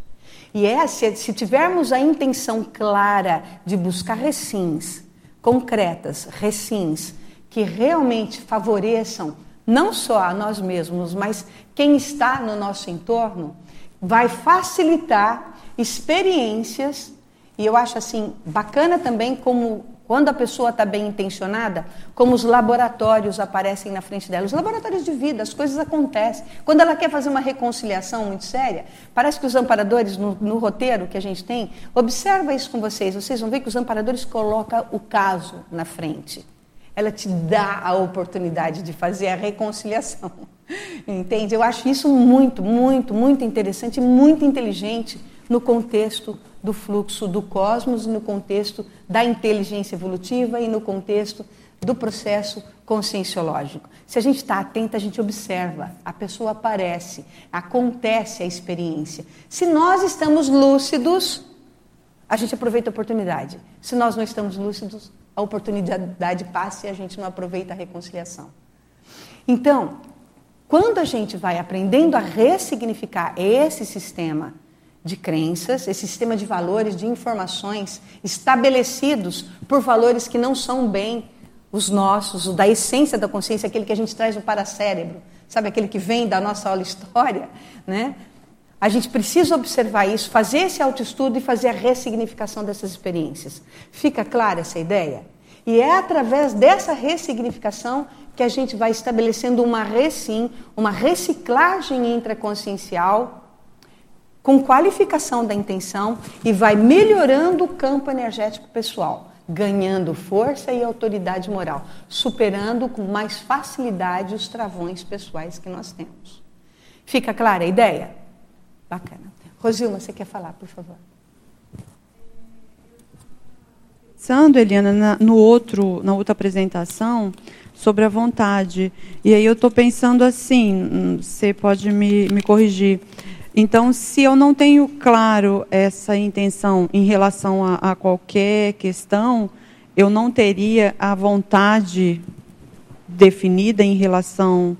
E é se, se tivermos a intenção clara de buscar recins, concretas, recins, que realmente favoreçam não só a nós mesmos, mas quem está no nosso entorno, vai facilitar experiências e eu acho assim bacana também como quando a pessoa está bem intencionada, como os laboratórios aparecem na frente dela, os laboratórios de vida, as coisas acontecem. Quando ela quer fazer uma reconciliação muito séria, parece que os amparadores, no, no roteiro que a gente tem, observa isso com vocês, vocês vão ver que os amparadores colocam o caso na frente. Ela te dá a oportunidade de fazer a reconciliação. Entende? Eu acho isso muito, muito, muito interessante, muito inteligente no contexto do fluxo do cosmos, no contexto da inteligência evolutiva e no contexto do processo conscienciológico. Se a gente está atento, a gente observa, a pessoa aparece, acontece a experiência. Se nós estamos lúcidos, a gente aproveita a oportunidade. Se nós não estamos lúcidos, a oportunidade passa e a gente não aproveita a reconciliação. Então, quando a gente vai aprendendo a ressignificar esse sistema de crenças, esse sistema de valores, de informações estabelecidos por valores que não são bem os nossos, o da essência da consciência, aquele que a gente traz do paracérebro, sabe, aquele que vem da nossa aula história, né? A gente precisa observar isso, fazer esse autoestudo e fazer a ressignificação dessas experiências. Fica clara essa ideia? E é através dessa ressignificação que a gente vai estabelecendo uma recim, uma reciclagem intraconsciencial com qualificação da intenção e vai melhorando o campo energético pessoal, ganhando força e autoridade moral, superando com mais facilidade os travões pessoais que nós temos. Fica clara a ideia? Bacana. Rosilma, você quer falar, por favor? Pensando, Eliana, na, no outro, na outra apresentação, sobre a vontade. E aí eu estou pensando assim, hum, você pode me, me corrigir. Então, se eu não tenho claro essa intenção em relação a, a qualquer questão, eu não teria a vontade definida em relação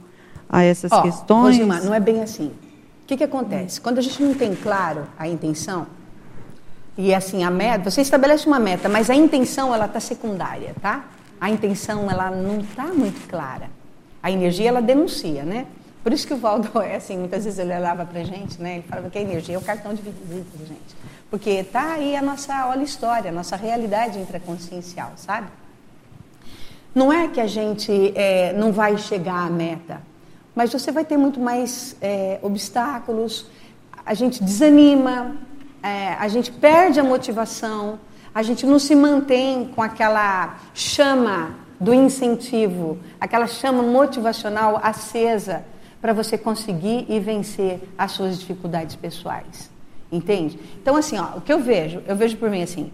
a essas oh, questões? Rosimar, não é bem assim. O que, que acontece? Quando a gente não tem claro a intenção, e assim, a meta, você estabelece uma meta, mas a intenção ela está secundária, tá? A intenção ela não está muito clara. A energia ela denuncia, né? Por isso que o Valdo é assim, muitas vezes ele olhava para a gente, né? Ele falava que a energia é o cartão de visita gente. Porque está aí a nossa, olha história, a nossa realidade intraconsciencial, sabe? Não é que a gente é, não vai chegar à meta, mas você vai ter muito mais é, obstáculos, a gente desanima, é, a gente perde a motivação, a gente não se mantém com aquela chama do incentivo, aquela chama motivacional acesa para você conseguir e vencer as suas dificuldades pessoais. Entende? Então, assim, ó, o que eu vejo, eu vejo por mim assim,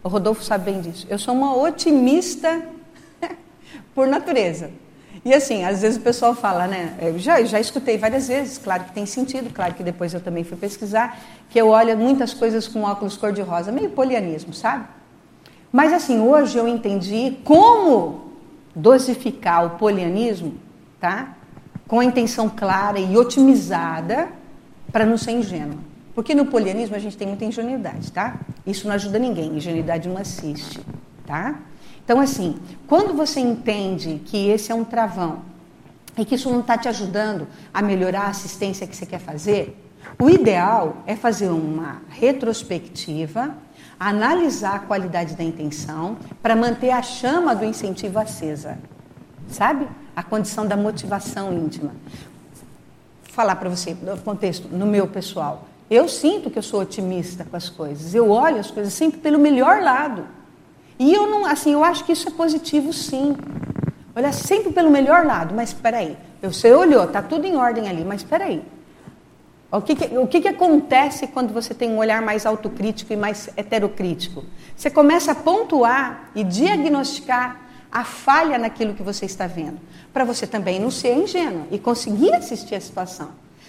o Rodolfo sabe bem disso, eu sou uma otimista por natureza. E assim, às vezes o pessoal fala, né? Eu já, já escutei várias vezes, claro que tem sentido, claro que depois eu também fui pesquisar, que eu olho muitas coisas com óculos cor-de-rosa, meio polianismo, sabe? Mas assim, hoje eu entendi como dosificar o polianismo, tá? Com a intenção clara e otimizada para não ser ingênua. Porque no polianismo a gente tem muita ingenuidade, tá? Isso não ajuda ninguém, ingenuidade não assiste, tá? Então, assim, quando você entende que esse é um travão e que isso não está te ajudando a melhorar a assistência que você quer fazer, o ideal é fazer uma retrospectiva, analisar a qualidade da intenção para manter a chama do incentivo acesa, sabe? A condição da motivação íntima. Falar para você, no contexto, no meu pessoal. Eu sinto que eu sou otimista com as coisas. Eu olho as coisas sempre pelo melhor lado. E eu não, assim, eu acho que isso é positivo, sim. Olhar sempre pelo melhor lado. Mas espera aí, você olhou, tá tudo em ordem ali. Mas espera aí. O que, que, o que, que acontece quando você tem um olhar mais autocrítico e mais heterocrítico? Você começa a pontuar e diagnosticar a falha naquilo que você está vendo, para você também não ser ingênuo e conseguir assistir a situação.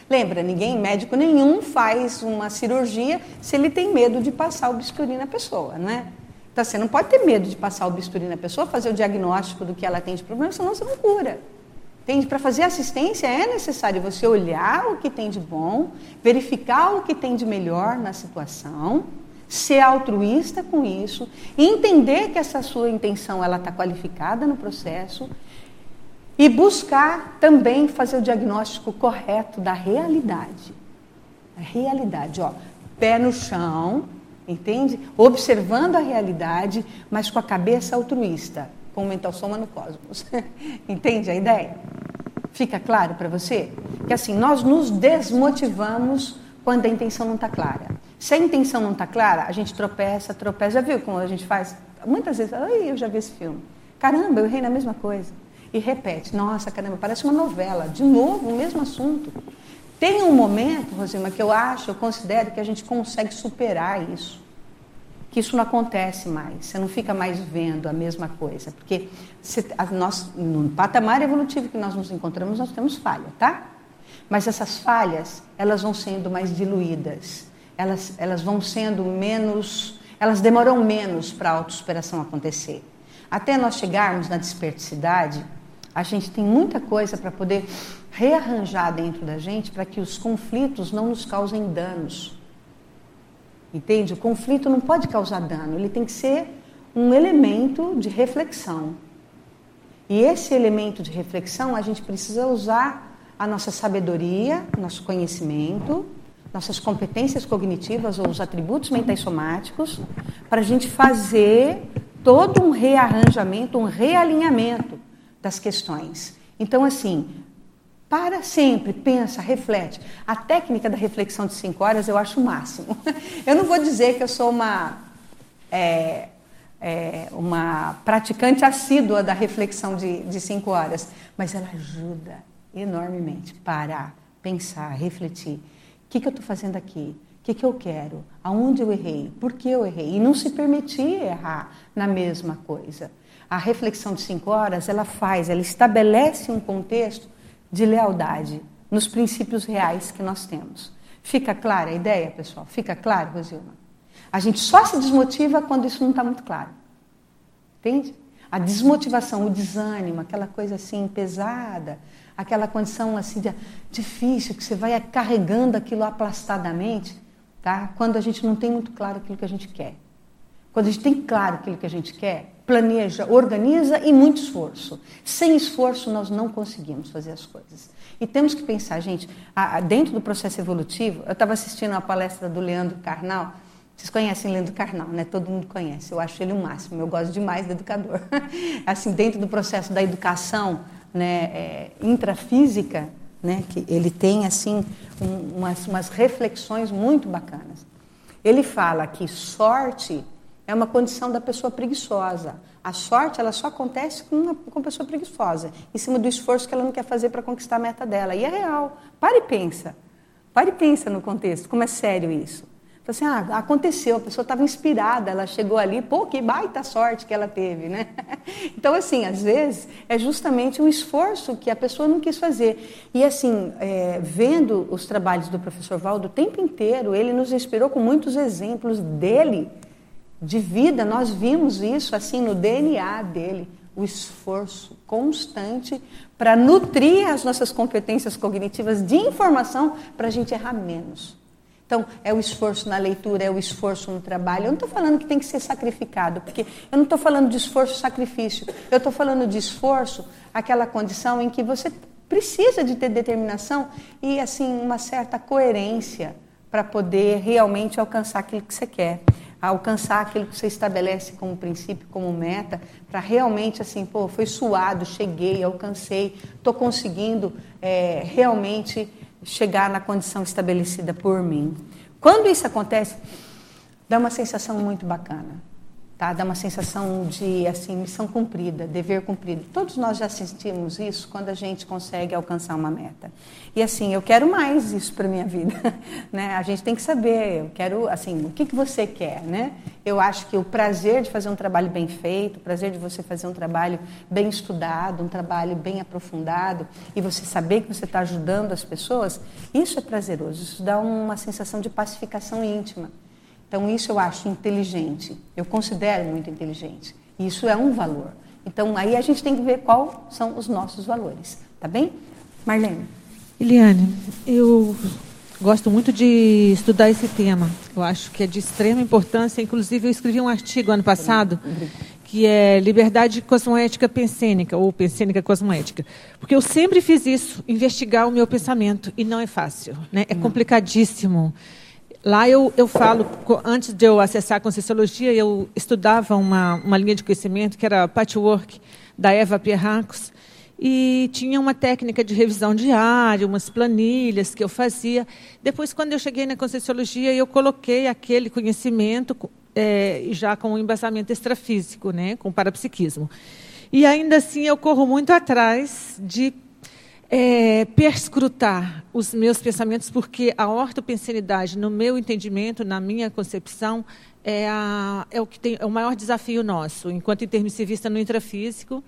Lembra, ninguém, médico nenhum, faz uma cirurgia se ele tem medo de passar o bisturi na pessoa, não é? Então você não pode ter medo de passar o bisturi na pessoa, fazer o diagnóstico do que ela tem de problema, senão você não cura. Para fazer assistência é necessário você olhar o que tem de bom, verificar o que tem de melhor na situação, ser altruísta com isso, entender que essa sua intenção ela está qualificada no processo e buscar também fazer o diagnóstico correto da realidade. A realidade, ó, pé no chão, entende? Observando a realidade, mas com a cabeça altruísta, com o mental soma no cosmos. entende a ideia? Fica claro para você? Que assim, nós nos desmotivamos quando a intenção não está clara. Se a intenção não está clara, a gente tropeça, tropeça. Já viu como a gente faz? Muitas vezes, ai, eu já vi esse filme. Caramba, eu errei na mesma coisa e repete. Nossa, caramba, parece uma novela. De novo, o mesmo assunto. Tem um momento, Rosima, que eu acho, eu considero que a gente consegue superar isso. Que isso não acontece mais. Você não fica mais vendo a mesma coisa. Porque se, a, nós, no patamar evolutivo que nós nos encontramos, nós temos falha, tá? Mas essas falhas, elas vão sendo mais diluídas. Elas, elas vão sendo menos. Elas demoram menos para a autossuperação acontecer. Até nós chegarmos na desperticidade, a gente tem muita coisa para poder rearranjar dentro da gente para que os conflitos não nos causem danos. Entende? O conflito não pode causar dano, ele tem que ser um elemento de reflexão. E esse elemento de reflexão a gente precisa usar a nossa sabedoria, nosso conhecimento, nossas competências cognitivas ou os atributos mentais somáticos, para a gente fazer todo um rearranjamento, um realinhamento das questões. Então, assim, para sempre, pensa, reflete. A técnica da reflexão de cinco horas eu acho o máximo. Eu não vou dizer que eu sou uma, é, é, uma praticante assídua da reflexão de, de cinco horas, mas ela ajuda enormemente. Parar, pensar, refletir. O que, que eu estou fazendo aqui? O que, que eu quero? Aonde eu errei? Por que eu errei? E não se permitir errar na mesma coisa a reflexão de cinco horas, ela faz, ela estabelece um contexto de lealdade nos princípios reais que nós temos. Fica clara a ideia, pessoal? Fica claro, Rosilma? A gente só se desmotiva quando isso não está muito claro. Entende? A desmotivação, o desânimo, aquela coisa assim pesada, aquela condição assim de, difícil, que você vai carregando aquilo aplastadamente, tá? quando a gente não tem muito claro aquilo que a gente quer. Quando a gente tem claro aquilo que a gente quer, planeja, organiza e muito esforço. Sem esforço, nós não conseguimos fazer as coisas. E temos que pensar, gente, dentro do processo evolutivo, eu estava assistindo uma palestra do Leandro Carnal. Vocês conhecem Leandro Carnal, né? Todo mundo conhece. Eu acho ele o máximo. Eu gosto demais do educador. assim, dentro do processo da educação né, é, intrafísica, né, que ele tem assim um, umas, umas reflexões muito bacanas. Ele fala que sorte é uma condição da pessoa preguiçosa. A sorte ela só acontece com uma com pessoa preguiçosa, em cima do esforço que ela não quer fazer para conquistar a meta dela. E é real. Pare e pensa. Pare e pensa no contexto, como é sério isso. Assim, ah, aconteceu, a pessoa estava inspirada, ela chegou ali, pô, que baita sorte que ela teve, né? Então, assim, às vezes é justamente um esforço que a pessoa não quis fazer. E, assim, é, vendo os trabalhos do professor Valdo o tempo inteiro, ele nos inspirou com muitos exemplos dele, de vida, nós vimos isso, assim, no DNA dele, o esforço constante para nutrir as nossas competências cognitivas de informação para a gente errar menos. Então, é o esforço na leitura, é o esforço no trabalho. Eu não estou falando que tem que ser sacrificado, porque eu não estou falando de esforço sacrifício. Eu estou falando de esforço, aquela condição em que você precisa de ter determinação e assim uma certa coerência para poder realmente alcançar aquilo que você quer, alcançar aquilo que você estabelece como princípio, como meta, para realmente assim, pô, foi suado, cheguei, alcancei, estou conseguindo é, realmente chegar na condição estabelecida por mim. Quando isso acontece, dá uma sensação muito bacana. Tá? Dá uma sensação de assim missão cumprida, dever cumprido. Todos nós já sentimos isso quando a gente consegue alcançar uma meta. E assim, eu quero mais isso para minha vida, né? A gente tem que saber, eu quero assim, o que que você quer, né? Eu acho que o prazer de fazer um trabalho bem feito, o prazer de você fazer um trabalho bem estudado, um trabalho bem aprofundado e você saber que você está ajudando as pessoas, isso é prazeroso. Isso dá uma sensação de pacificação íntima. Então, isso eu acho inteligente, eu considero muito inteligente. Isso é um valor. Então, aí a gente tem que ver quais são os nossos valores, tá bem? Marlene. Eliane, eu gosto muito de estudar esse tema. Eu acho que é de extrema importância. Inclusive, eu escrevi um artigo ano passado que é Liberdade Cosmoética Pensênica, ou Pensênica Cosmoética. Porque eu sempre fiz isso, investigar o meu pensamento, e não é fácil, né? é complicadíssimo. Lá eu, eu falo, antes de eu acessar a Conscienciologia, eu estudava uma, uma linha de conhecimento que era Patchwork, da Eva Pierracos, e tinha uma técnica de revisão diária, umas planilhas que eu fazia. Depois, quando eu cheguei na Conscienciologia, eu coloquei aquele conhecimento é, já com um embasamento extrafísico, né, com parapsiquismo. E ainda assim eu corro muito atrás de é, perscrutar os meus pensamentos, porque a ortopensenidade, no meu entendimento, na minha concepção, é, a, é o que tem é o maior desafio nosso, enquanto intermissivista no intrafísico,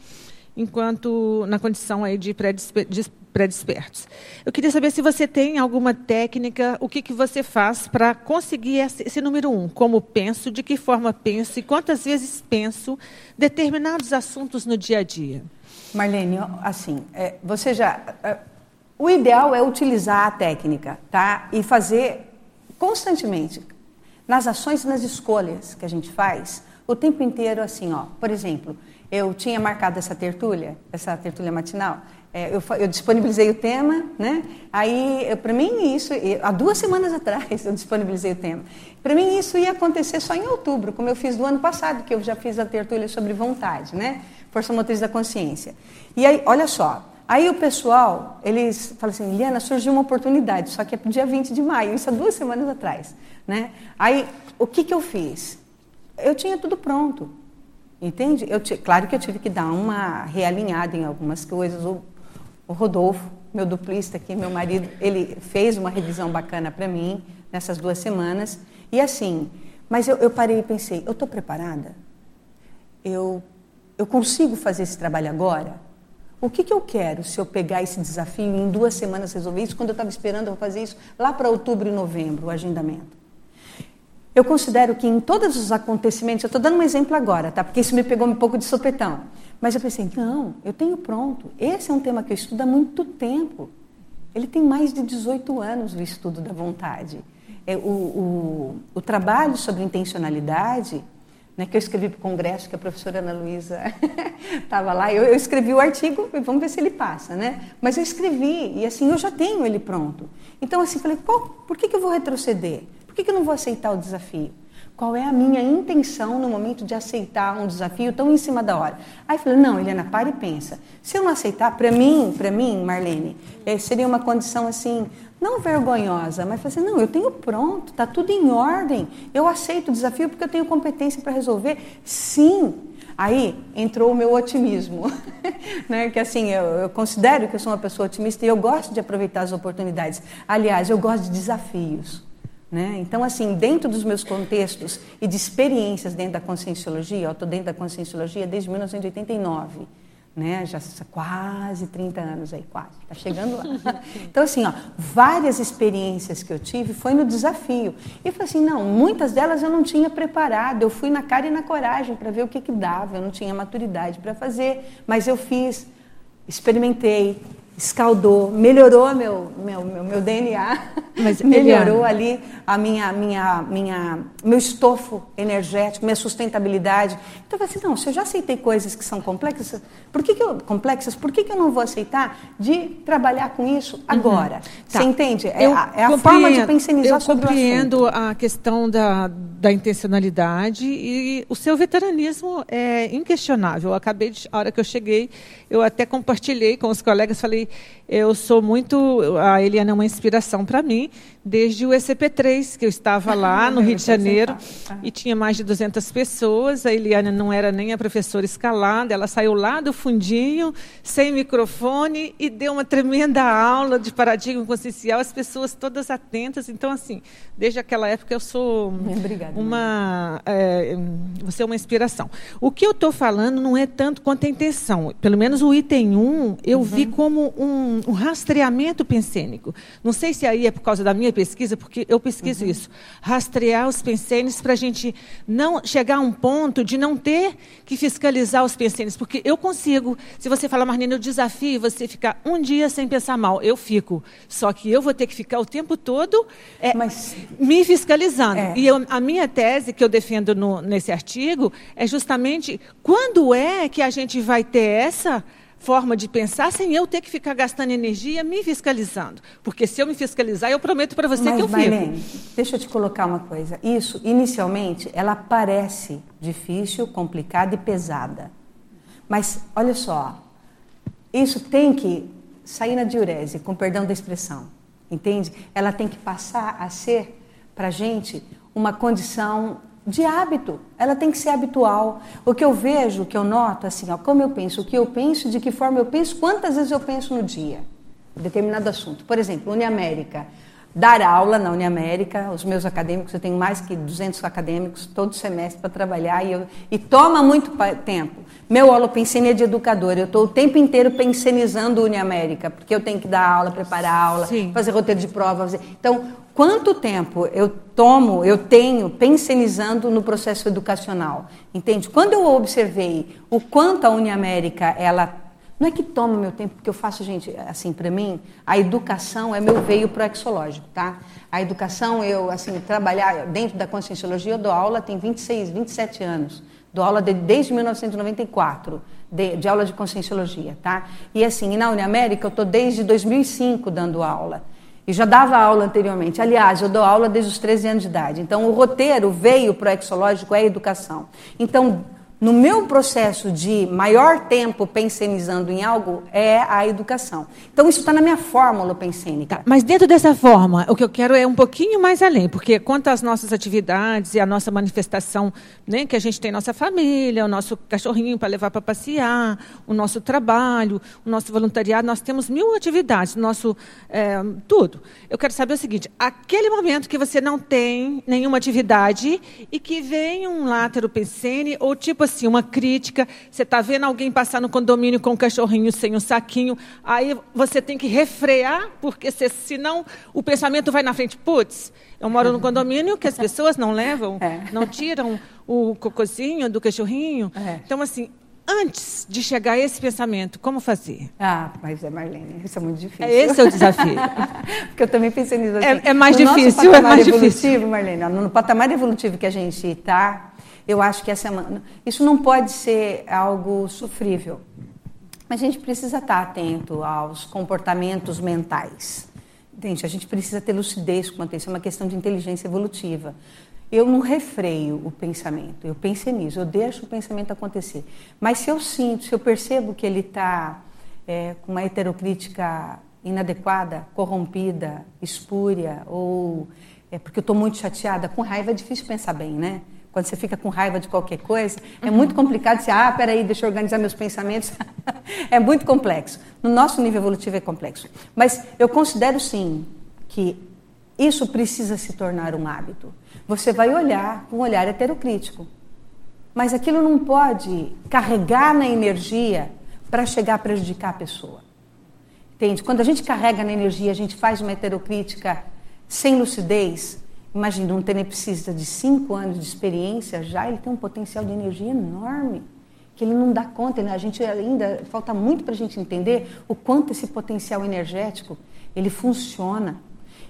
enquanto na condição aí de pré-despertos. Eu queria saber se você tem alguma técnica, o que, que você faz para conseguir esse, esse número um, como penso, de que forma penso e quantas vezes penso determinados assuntos no dia a dia. Marlene, assim, é, você já. É, o ideal é utilizar a técnica, tá? E fazer constantemente, nas ações e nas escolhas que a gente faz, o tempo inteiro, assim, ó. Por exemplo, eu tinha marcado essa tertúlia, essa tertúlia matinal. É, eu, eu, disponibilizei o tema, né? Aí, para mim, isso, há duas semanas atrás, eu disponibilizei o tema. Para mim, isso ia acontecer só em outubro, como eu fiz do ano passado, que eu já fiz a tertúlia sobre vontade, né? Força motriz da consciência. E aí, olha só, aí o pessoal, eles falam assim, Liana, surgiu uma oportunidade, só que é dia 20 de maio, isso há duas semanas atrás. Né? Aí, o que, que eu fiz? Eu tinha tudo pronto, entende? Eu, claro que eu tive que dar uma realinhada em algumas coisas. O, o Rodolfo, meu duplista aqui, meu marido, ele fez uma revisão bacana para mim nessas duas semanas. E assim, mas eu, eu parei e pensei, eu estou preparada? Eu eu consigo fazer esse trabalho agora? O que, que eu quero se eu pegar esse desafio e em duas semanas resolver isso? Quando eu estava esperando, eu fazer isso lá para outubro e novembro, o agendamento. Eu considero que em todos os acontecimentos, eu estou dando um exemplo agora, tá? Porque isso me pegou um pouco de sopetão. Mas eu pensei, não, eu tenho pronto. Esse é um tema que eu estudo há muito tempo. Ele tem mais de 18 anos o estudo da vontade. É, o, o, o trabalho sobre intencionalidade né, que eu escrevi para o congresso, que a professora Ana Luísa estava lá. Eu, eu, escrevi o artigo, vamos ver se ele passa, né? Mas eu escrevi e assim eu já tenho ele pronto. Então assim falei, por que, que eu vou retroceder? Por que, que eu não vou aceitar o desafio? Qual é a minha intenção no momento de aceitar um desafio tão em cima da hora? Aí falei, não, Helena, para e pensa. Se eu não aceitar, para mim, para mim, Marlene, eh, seria uma condição assim, não vergonhosa, mas fazer, assim, não, eu tenho pronto, está tudo em ordem, eu aceito o desafio porque eu tenho competência para resolver. Sim, aí entrou o meu otimismo, né? que assim, eu, eu, considero que eu sou uma pessoa otimista e eu gosto de aproveitar as oportunidades. Aliás, eu gosto de desafios. Né? Então, assim, dentro dos meus contextos e de experiências dentro da conscienciologia, eu estou dentro da conscienciologia desde 1989 né? Já quase 30 anos aí, quase, está chegando lá. Então, assim, ó, várias experiências que eu tive foi no desafio. E foi assim, não, muitas delas eu não tinha preparado, eu fui na cara e na coragem para ver o que, que dava, eu não tinha maturidade para fazer, mas eu fiz, experimentei, escaldou, melhorou meu, meu, meu, meu DNA, Mas, melhorou Eliana. ali a minha, minha, minha, meu estofo energético, minha sustentabilidade. Então eu falei assim, não, se eu já aceitei coisas que são complexas, por que, que eu, complexas, por que, que eu não vou aceitar de trabalhar com isso uhum. agora? Uhum. Tá. Você entende? É a, é a forma de pensionizar sobre o assunto. Eu compreendo a questão da, da intencionalidade e o seu veteranismo é inquestionável. Eu acabei de, a hora que eu cheguei, eu até compartilhei com os colegas, falei, eu sou muito, a Eliana é uma inspiração para mim, desde o ECP3, que eu estava lá no Rio de Janeiro e tinha mais de 200 pessoas. A Eliana não era nem a professora escalada, ela saiu lá do fundinho, sem microfone e deu uma tremenda aula de paradigma consciencial, as pessoas todas atentas. Então, assim, desde aquela época eu sou Obrigada, uma, é, você é uma inspiração. O que eu estou falando não é tanto quanto a intenção. Pelo menos o item 1 eu uhum. vi como um, um rastreamento pensênico. Não sei se aí é por causa da minha pesquisa, porque eu pesquiso uhum. isso. Rastrear os pensênios para a gente não chegar a um ponto de não ter que fiscalizar os pensênios. Porque eu consigo, se você falar, Marlene, eu desafio você ficar um dia sem pensar mal. Eu fico. Só que eu vou ter que ficar o tempo todo é, Mas, me fiscalizando. É. E eu, a minha tese que eu defendo no, nesse artigo é justamente quando é que a gente vai ter essa forma de pensar sem eu ter que ficar gastando energia me fiscalizando. Porque se eu me fiscalizar, eu prometo para você Mas, que eu Marlene, fico. deixa eu te colocar uma coisa. Isso, inicialmente, ela parece difícil, complicada e pesada. Mas, olha só, isso tem que sair na diurese, com perdão da expressão. Entende? Ela tem que passar a ser, para a gente, uma condição de hábito. Ela tem que ser habitual. O que eu vejo, o que eu noto, assim, ó, como eu penso, o que eu penso, de que forma eu penso, quantas vezes eu penso no dia, determinado assunto. Por exemplo, Uniamérica. Dar aula na Uniamérica, os meus acadêmicos, eu tenho mais que 200 acadêmicos todo semestre para trabalhar e, eu, e toma muito tempo. Meu aula pensene é de educador, eu estou o tempo inteiro pensionizando Uniamérica, porque eu tenho que dar aula, preparar aula, Sim. fazer roteiro de prova. Fazer... Então, quanto tempo eu tomo, eu tenho pensionizando no processo educacional. Entende? Quando eu observei o quanto a Uniamérica, ela não é que toma meu tempo, porque eu faço, gente, assim, para mim, a educação é meu veio proexológico, tá? A educação, eu, assim, trabalhar dentro da conscienciologia, eu dou aula tem 26, 27 anos. Dou aula de, desde 1994, de, de aula de conscienciologia, tá? E assim, e na Uniamérica eu estou desde 2005 dando aula. E já dava aula anteriormente. Aliás, eu dou aula desde os 13 anos de idade. Então, o roteiro veio para o exológico é a educação. Então, no meu processo de maior tempo pensionizando em algo é a educação. Então, isso está na minha fórmula pensênica. Tá, mas dentro dessa forma, o que eu quero é um pouquinho mais além, porque quanto às nossas atividades e a nossa manifestação, né, que a gente tem nossa família, o nosso cachorrinho para levar para passear, o nosso trabalho, o nosso voluntariado, nós temos mil atividades, nosso é, tudo. Eu quero saber o seguinte: aquele momento que você não tem nenhuma atividade e que vem um látero pensene ou tipo assim, uma crítica. Você está vendo alguém passar no condomínio com um cachorrinho sem um saquinho, aí você tem que refrear, porque se, senão o pensamento vai na frente. Putz, eu moro no condomínio que as pessoas não levam, é. não tiram o cocôzinho do cachorrinho. É. Então, assim, antes de chegar a esse pensamento, como fazer? Ah, mas é Marlene, isso é muito difícil. Esse é o desafio. Porque eu também pensei nisso assim. É, é mais no difícil, é mais difícil. Marlene, no patamar evolutivo que a gente está, eu acho que essa isso não pode ser algo sofrível. Mas a gente precisa estar atento aos comportamentos mentais. Entende? A gente precisa ter lucidez com atenção, é uma questão de inteligência evolutiva. Eu não refreio o pensamento, eu penso nisso, eu deixo o pensamento acontecer. Mas se eu sinto, se eu percebo que ele está é, com uma heterocrítica inadequada, corrompida, espúria, ou é porque eu estou muito chateada, com raiva é difícil pensar bem, né? Quando você fica com raiva de qualquer coisa, é muito complicado dizer, ah, peraí, deixa eu organizar meus pensamentos. é muito complexo. No nosso nível evolutivo é complexo. Mas eu considero sim que isso precisa se tornar um hábito. Você vai olhar com um olhar heterocrítico. Mas aquilo não pode carregar na energia para chegar a prejudicar a pessoa. Entende? Quando a gente carrega na energia, a gente faz uma heterocrítica sem lucidez. Imagina, um tenepsista de 5 anos de experiência já, ele tem um potencial de energia enorme, que ele não dá conta. A gente ainda, falta muito para a gente entender o quanto esse potencial energético, ele funciona.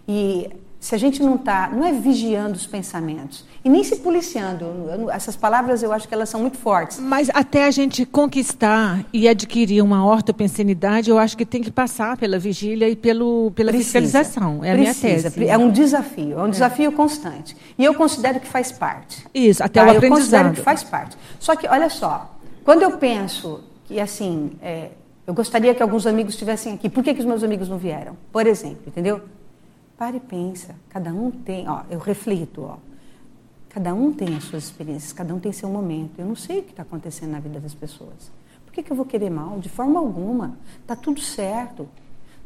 E se a gente não está, não é vigiando os pensamentos e nem se policiando. Essas palavras eu acho que elas são muito fortes. Mas até a gente conquistar e adquirir uma ortopensenidade, eu acho que tem que passar pela vigília e pelo, pela Precisa. fiscalização. É Precisa. a minha tese. É um desafio, é um é. desafio constante. E eu considero que faz parte. Isso, até tá? o aprendizado. Eu considero que faz parte. Só que, olha só, quando eu penso que, assim, é, eu gostaria que alguns amigos estivessem aqui, por que, que os meus amigos não vieram? Por exemplo, entendeu? Pare e pensa. Cada um tem, ó, eu reflito, ó. Cada um tem as suas experiências, cada um tem seu momento. Eu não sei o que está acontecendo na vida das pessoas. Por que, que eu vou querer mal? De forma alguma. Está tudo certo.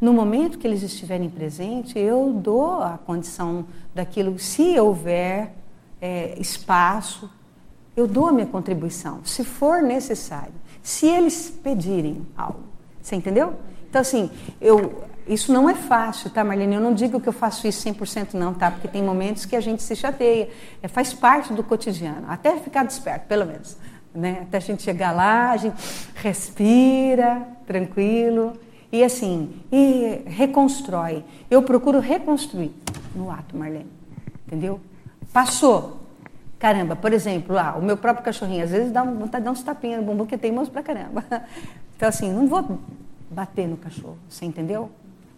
No momento que eles estiverem presentes, eu dou a condição daquilo, se houver é, espaço, eu dou a minha contribuição, se for necessário. Se eles pedirem algo. Você entendeu? Então, assim, eu, isso não é fácil, tá, Marlene? Eu não digo que eu faço isso 100% não, tá? Porque tem momentos que a gente se chateia. É, faz parte do cotidiano, até ficar desperto, pelo menos. Né? Até a gente chegar lá, a gente respira, tranquilo. E assim, e reconstrói. Eu procuro reconstruir no ato, Marlene. Entendeu? Passou. Caramba, por exemplo, ah, o meu próprio cachorrinho, às vezes dá vontade de dar uns tapinhas no bumbum, que é teimoso pra caramba. Então, assim, não vou bater no cachorro, você entendeu?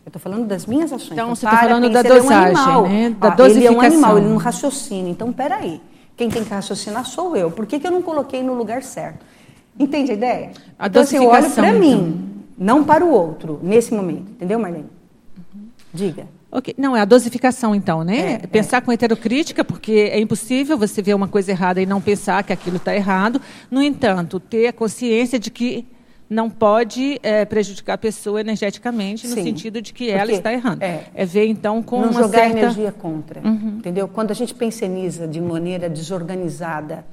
Eu estou falando das minhas ações. Então, então você está falando da dosagem, é um né? Da ah, Ele é um animal, ele não raciocina. Então, peraí. Quem tem que raciocinar sou eu. Por que, que eu não coloquei no lugar certo? Entende a ideia? A então, assim, eu olho para então. mim, não para o outro, nesse momento. Entendeu, Marlene? Uhum. Diga. Okay. Não, é a dosificação, então, né? É, pensar é. com heterocrítica, porque é impossível você ver uma coisa errada e não pensar que aquilo está errado. No entanto, ter a consciência de que não pode é, prejudicar a pessoa energeticamente, no Sim, sentido de que ela está errando. É, é, ver, então, com não uma jogar certa... energia contra, uhum. entendeu? Quando a gente penseniza de maneira desorganizada,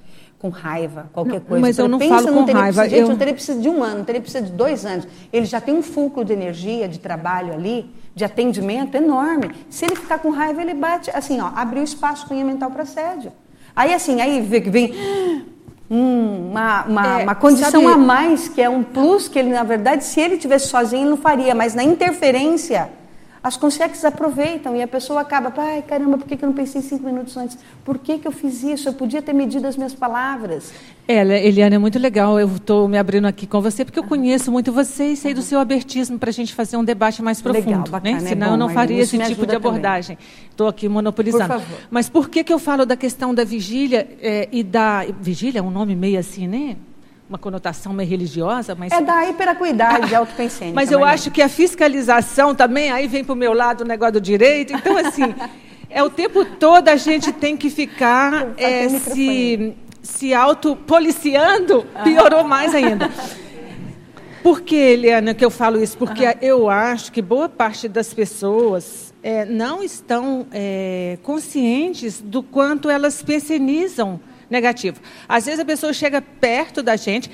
com raiva, qualquer coisa. Mas eu não falo com raiva. Gente, eu... não teria precisa de um ano, não teria precisa de dois anos. Ele já tem um fulcro de energia, de trabalho ali, de atendimento enorme. Se ele ficar com raiva, ele bate, assim, ó, abriu espaço com mental para assédio. Aí, assim, aí vem um, uma, uma, é, uma, condição sabe... a mais, que é um plus, que ele, na verdade, se ele tivesse sozinho, ele não faria, mas na interferência as consequências aproveitam e a pessoa acaba, ai caramba, por que eu não pensei cinco minutos antes? Por que, que eu fiz isso? Eu podia ter medido as minhas palavras. É, Eliana, é muito legal. Eu estou me abrindo aqui com você porque eu conheço muito você e sei do seu abertismo para a gente fazer um debate mais profundo. Legal, bacana, né? Senão é bom, eu não faria esse tipo de abordagem. Estou aqui monopolizando. Por favor. Mas por que, que eu falo da questão da vigília é, e da. Vigília é um nome meio assim, né? Uma conotação meio religiosa, mas... É da hiperacuidade, ah, autopensênica. Mas eu acho que a fiscalização também, aí vem para o meu lado o negócio do direito. Então, assim, é o tempo todo a gente tem que ficar é, se, se autopoliciando, piorou mais ainda. Por que, Eliana, que eu falo isso? Porque uhum. eu acho que boa parte das pessoas é, não estão é, conscientes do quanto elas pensionizam negativo. Às vezes a pessoa chega perto da gente,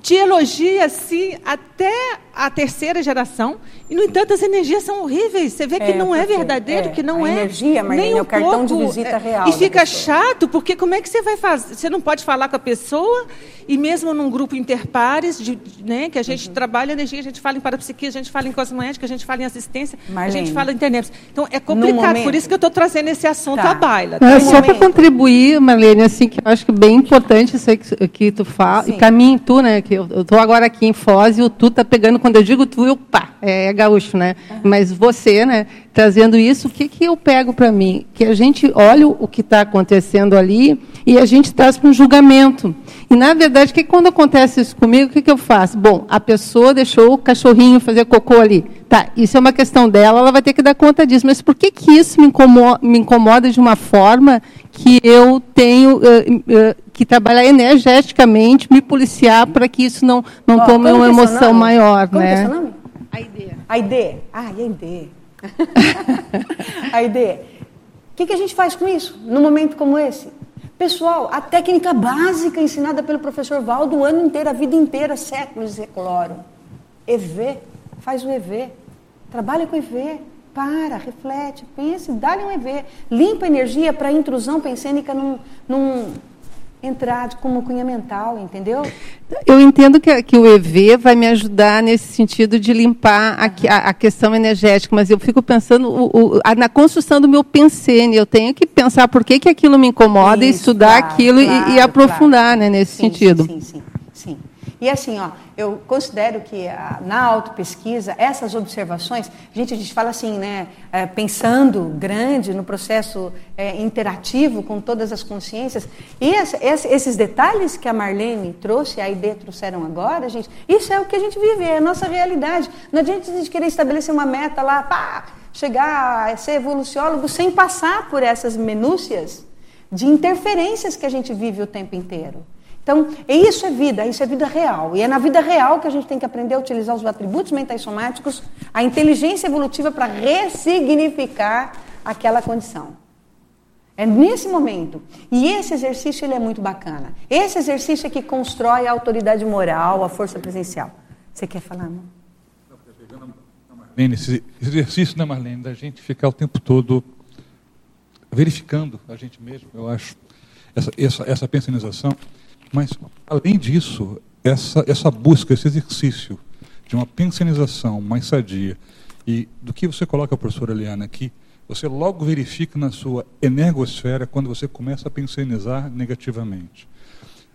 te elogia assim até a terceira geração e no entanto as energias são horríveis. Você vê que é, não é verdadeiro, é, que não a é energia, Marlene, nem um é o cartão pouco, de visita é, real. E fica chato porque como é que você vai fazer? Você não pode falar com a pessoa e mesmo num grupo interpares, de, né, que a gente uhum. trabalha energia, a gente fala em parapsiquia, a gente fala em cosmoética, a gente fala em assistência, Marlene, a gente fala em internet. Então é complicado, momento, por isso que eu estou trazendo esse assunto tá. à baila. Tá? É, só para contribuir, Marlene, assim, que eu acho que bem importante isso que, que tu fala, Sim. e caminho tu, né, que eu estou agora aqui em Foz e o tu está pegando, quando eu digo tu, eu pá, é, gaúcho, né? Uhum. Mas você, né, trazendo isso, o que, que eu pego para mim? Que a gente olha o que está acontecendo ali e a gente traz para um julgamento. E, na verdade, que quando acontece isso comigo, o que, que eu faço? Bom, a pessoa deixou o cachorrinho fazer cocô ali. Tá, isso é uma questão dela, ela vai ter que dar conta disso. Mas por que, que isso me incomoda, me incomoda de uma forma que eu tenho uh, uh, que trabalhar energeticamente, me policiar para que isso não, não oh, tome uma é emoção maior? Como né? é seu nome? Aide. Aide. Ah, Aide. Aide. O que, que a gente faz com isso, num momento como esse? Pessoal, a técnica básica ensinada pelo professor Valdo o ano inteiro, a vida inteira, séculos de cloro. EV, faz o EV. Trabalha com EV. Para, reflete, pense, dá-lhe um EV. Limpa energia para a intrusão pensênica não, não entrar como cunha mental, entendeu? Eu entendo que, que o EV vai me ajudar nesse sentido de limpar a, a, a questão energética, mas eu fico pensando o, o, a, na construção do meu pensene. Eu tenho que pensar por que, que aquilo me incomoda Isso, e estudar claro, aquilo claro, e, e, aprofundar claro. né, nesse sim, sentido. Sim, sim, sim. E assim, ó, eu considero que a, na autopesquisa, essas observações, gente, a gente fala assim, né, é, pensando grande no processo é, interativo com todas as consciências, e essa, esses detalhes que a Marlene trouxe, a ID trouxeram agora, gente, isso é o que a gente vive, é a nossa realidade. Não adianta a gente querer estabelecer uma meta lá, pá, chegar a ser evoluciólogo sem passar por essas minúcias de interferências que a gente vive o tempo inteiro. Então, isso é vida, isso é vida real. E é na vida real que a gente tem que aprender a utilizar os atributos mentais somáticos, a inteligência evolutiva para ressignificar aquela condição. É nesse momento. E esse exercício ele é muito bacana. Esse exercício é que constrói a autoridade moral, a força presencial. Você quer falar, não? Marlene, esse exercício, né, Marlene, da gente ficar o tempo todo verificando a gente mesmo, eu acho, essa, essa, essa pensanização. Mas, além disso, essa, essa busca, esse exercício de uma pensionização mais sadia e do que você coloca, professora Eliana, aqui, você logo verifica na sua energosfera quando você começa a pensionizar negativamente.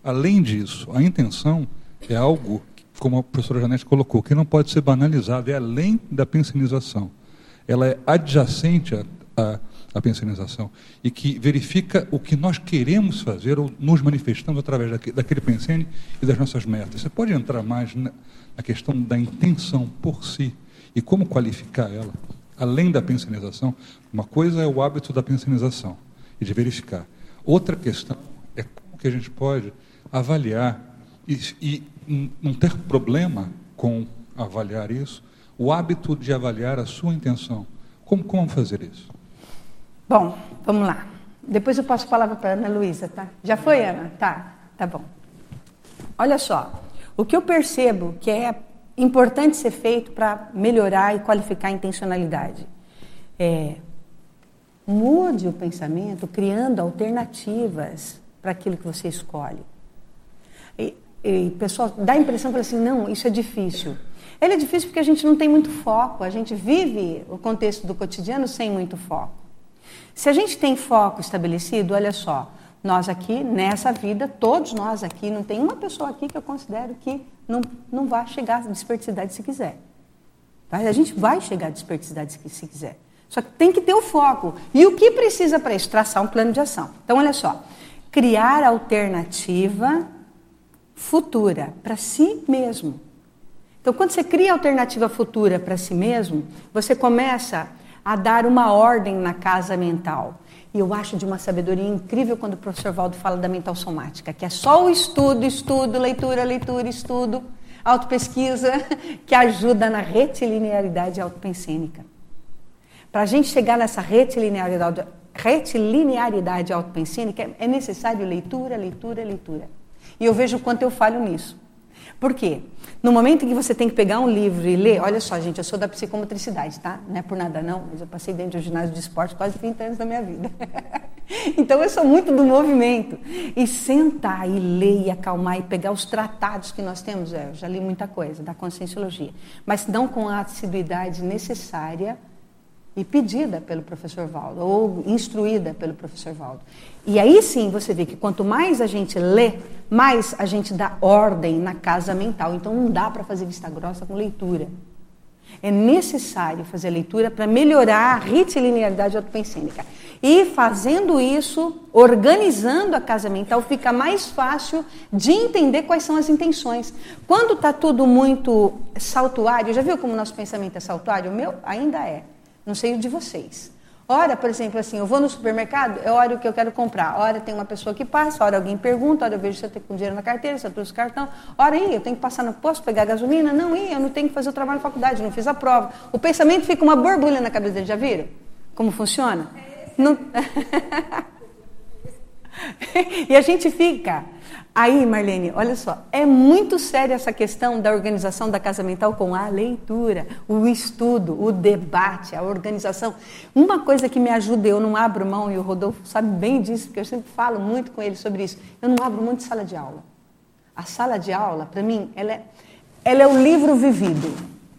Além disso, a intenção é algo, como a professora Janete colocou, que não pode ser banalizado, é além da pensionização. Ela é adjacente a, a a pensionização, e que verifica o que nós queremos fazer ou nos manifestamos através daquele, pensene e das nossas metas. Você pode entrar mais na, na questão da intenção por si e como qualificar ela, além da pensionização. Uma coisa é o hábito da pensionização e de verificar. Outra questão é como que a gente pode avaliar e, e não ter problema com avaliar isso, o hábito de avaliar a sua intenção. Como, como fazer isso? Bom, vamos lá. Depois eu passo a palavra para Ana Luísa, tá? Já foi, Ana? Tá, tá bom. Olha só, o que eu percebo que é importante ser feito para melhorar e qualificar a intencionalidade é mude o pensamento criando alternativas para aquilo que você escolhe. E, e pessoal, dá a impressão que assim, não, isso é difícil. Ele é difícil porque a gente não tem muito foco, a gente vive o contexto do cotidiano sem muito foco. Se a gente tem foco estabelecido, olha só, nós aqui nessa vida, todos nós aqui, não tem uma pessoa aqui que eu considero que não, não vai chegar à desperticidade se quiser. A gente vai chegar à desperticidade se quiser. Só que tem que ter o foco. E o que precisa para isso? Traçar um plano de ação. Então, olha só. Criar alternativa futura para si mesmo. Então, quando você cria alternativa futura para si mesmo, você começa a dar uma ordem na casa mental. E eu acho de uma sabedoria incrível quando o professor Valdo fala da mental somática, que é só o estudo, estudo, leitura, leitura, estudo, autopesquisa, que ajuda na retilinearidade autopensênica. Para a gente chegar nessa retilinearidade, retilinearidade autopensênica, é necessário leitura, leitura, leitura. E eu vejo o quanto eu falho nisso. Por quê? No momento em que você tem que pegar um livro e ler, olha só, gente, eu sou da psicomotricidade, tá? Não é por nada não, mas eu passei dentro do ginásio de esporte quase 30 anos da minha vida. então eu sou muito do movimento. E sentar e ler e acalmar e pegar os tratados que nós temos, é, eu já li muita coisa da conscienciologia, mas não com a assiduidade necessária e pedida pelo professor Valdo, ou instruída pelo professor Valdo. E aí sim você vê que quanto mais a gente lê, mais a gente dá ordem na casa mental. Então não dá para fazer vista grossa com leitura. É necessário fazer leitura para melhorar a retilinearidade autopensênica. E fazendo isso, organizando a casa mental, fica mais fácil de entender quais são as intenções. Quando está tudo muito saltuário, já viu como nosso pensamento é saltuário? O meu ainda é. Não sei o de vocês. Ora, por exemplo, assim, eu vou no supermercado, eu olho o que eu quero comprar. Ora, tem uma pessoa que passa, ora alguém pergunta, ora eu vejo se eu tenho dinheiro na carteira, se eu trouxe cartão. Ora, aí, eu tenho que passar no posto, pegar gasolina? Não, aí, eu não tenho que fazer o trabalho na faculdade, não fiz a prova. O pensamento fica uma borbulha na cabeça dele, já viram? Como funciona? Não... e a gente fica. Aí, Marlene, olha só, é muito séria essa questão da organização da casa mental com a leitura, o estudo, o debate, a organização. Uma coisa que me ajuda, eu não abro mão, e o Rodolfo sabe bem disso, porque eu sempre falo muito com ele sobre isso, eu não abro mão de sala de aula. A sala de aula, para mim, ela é, ela é o livro vivido.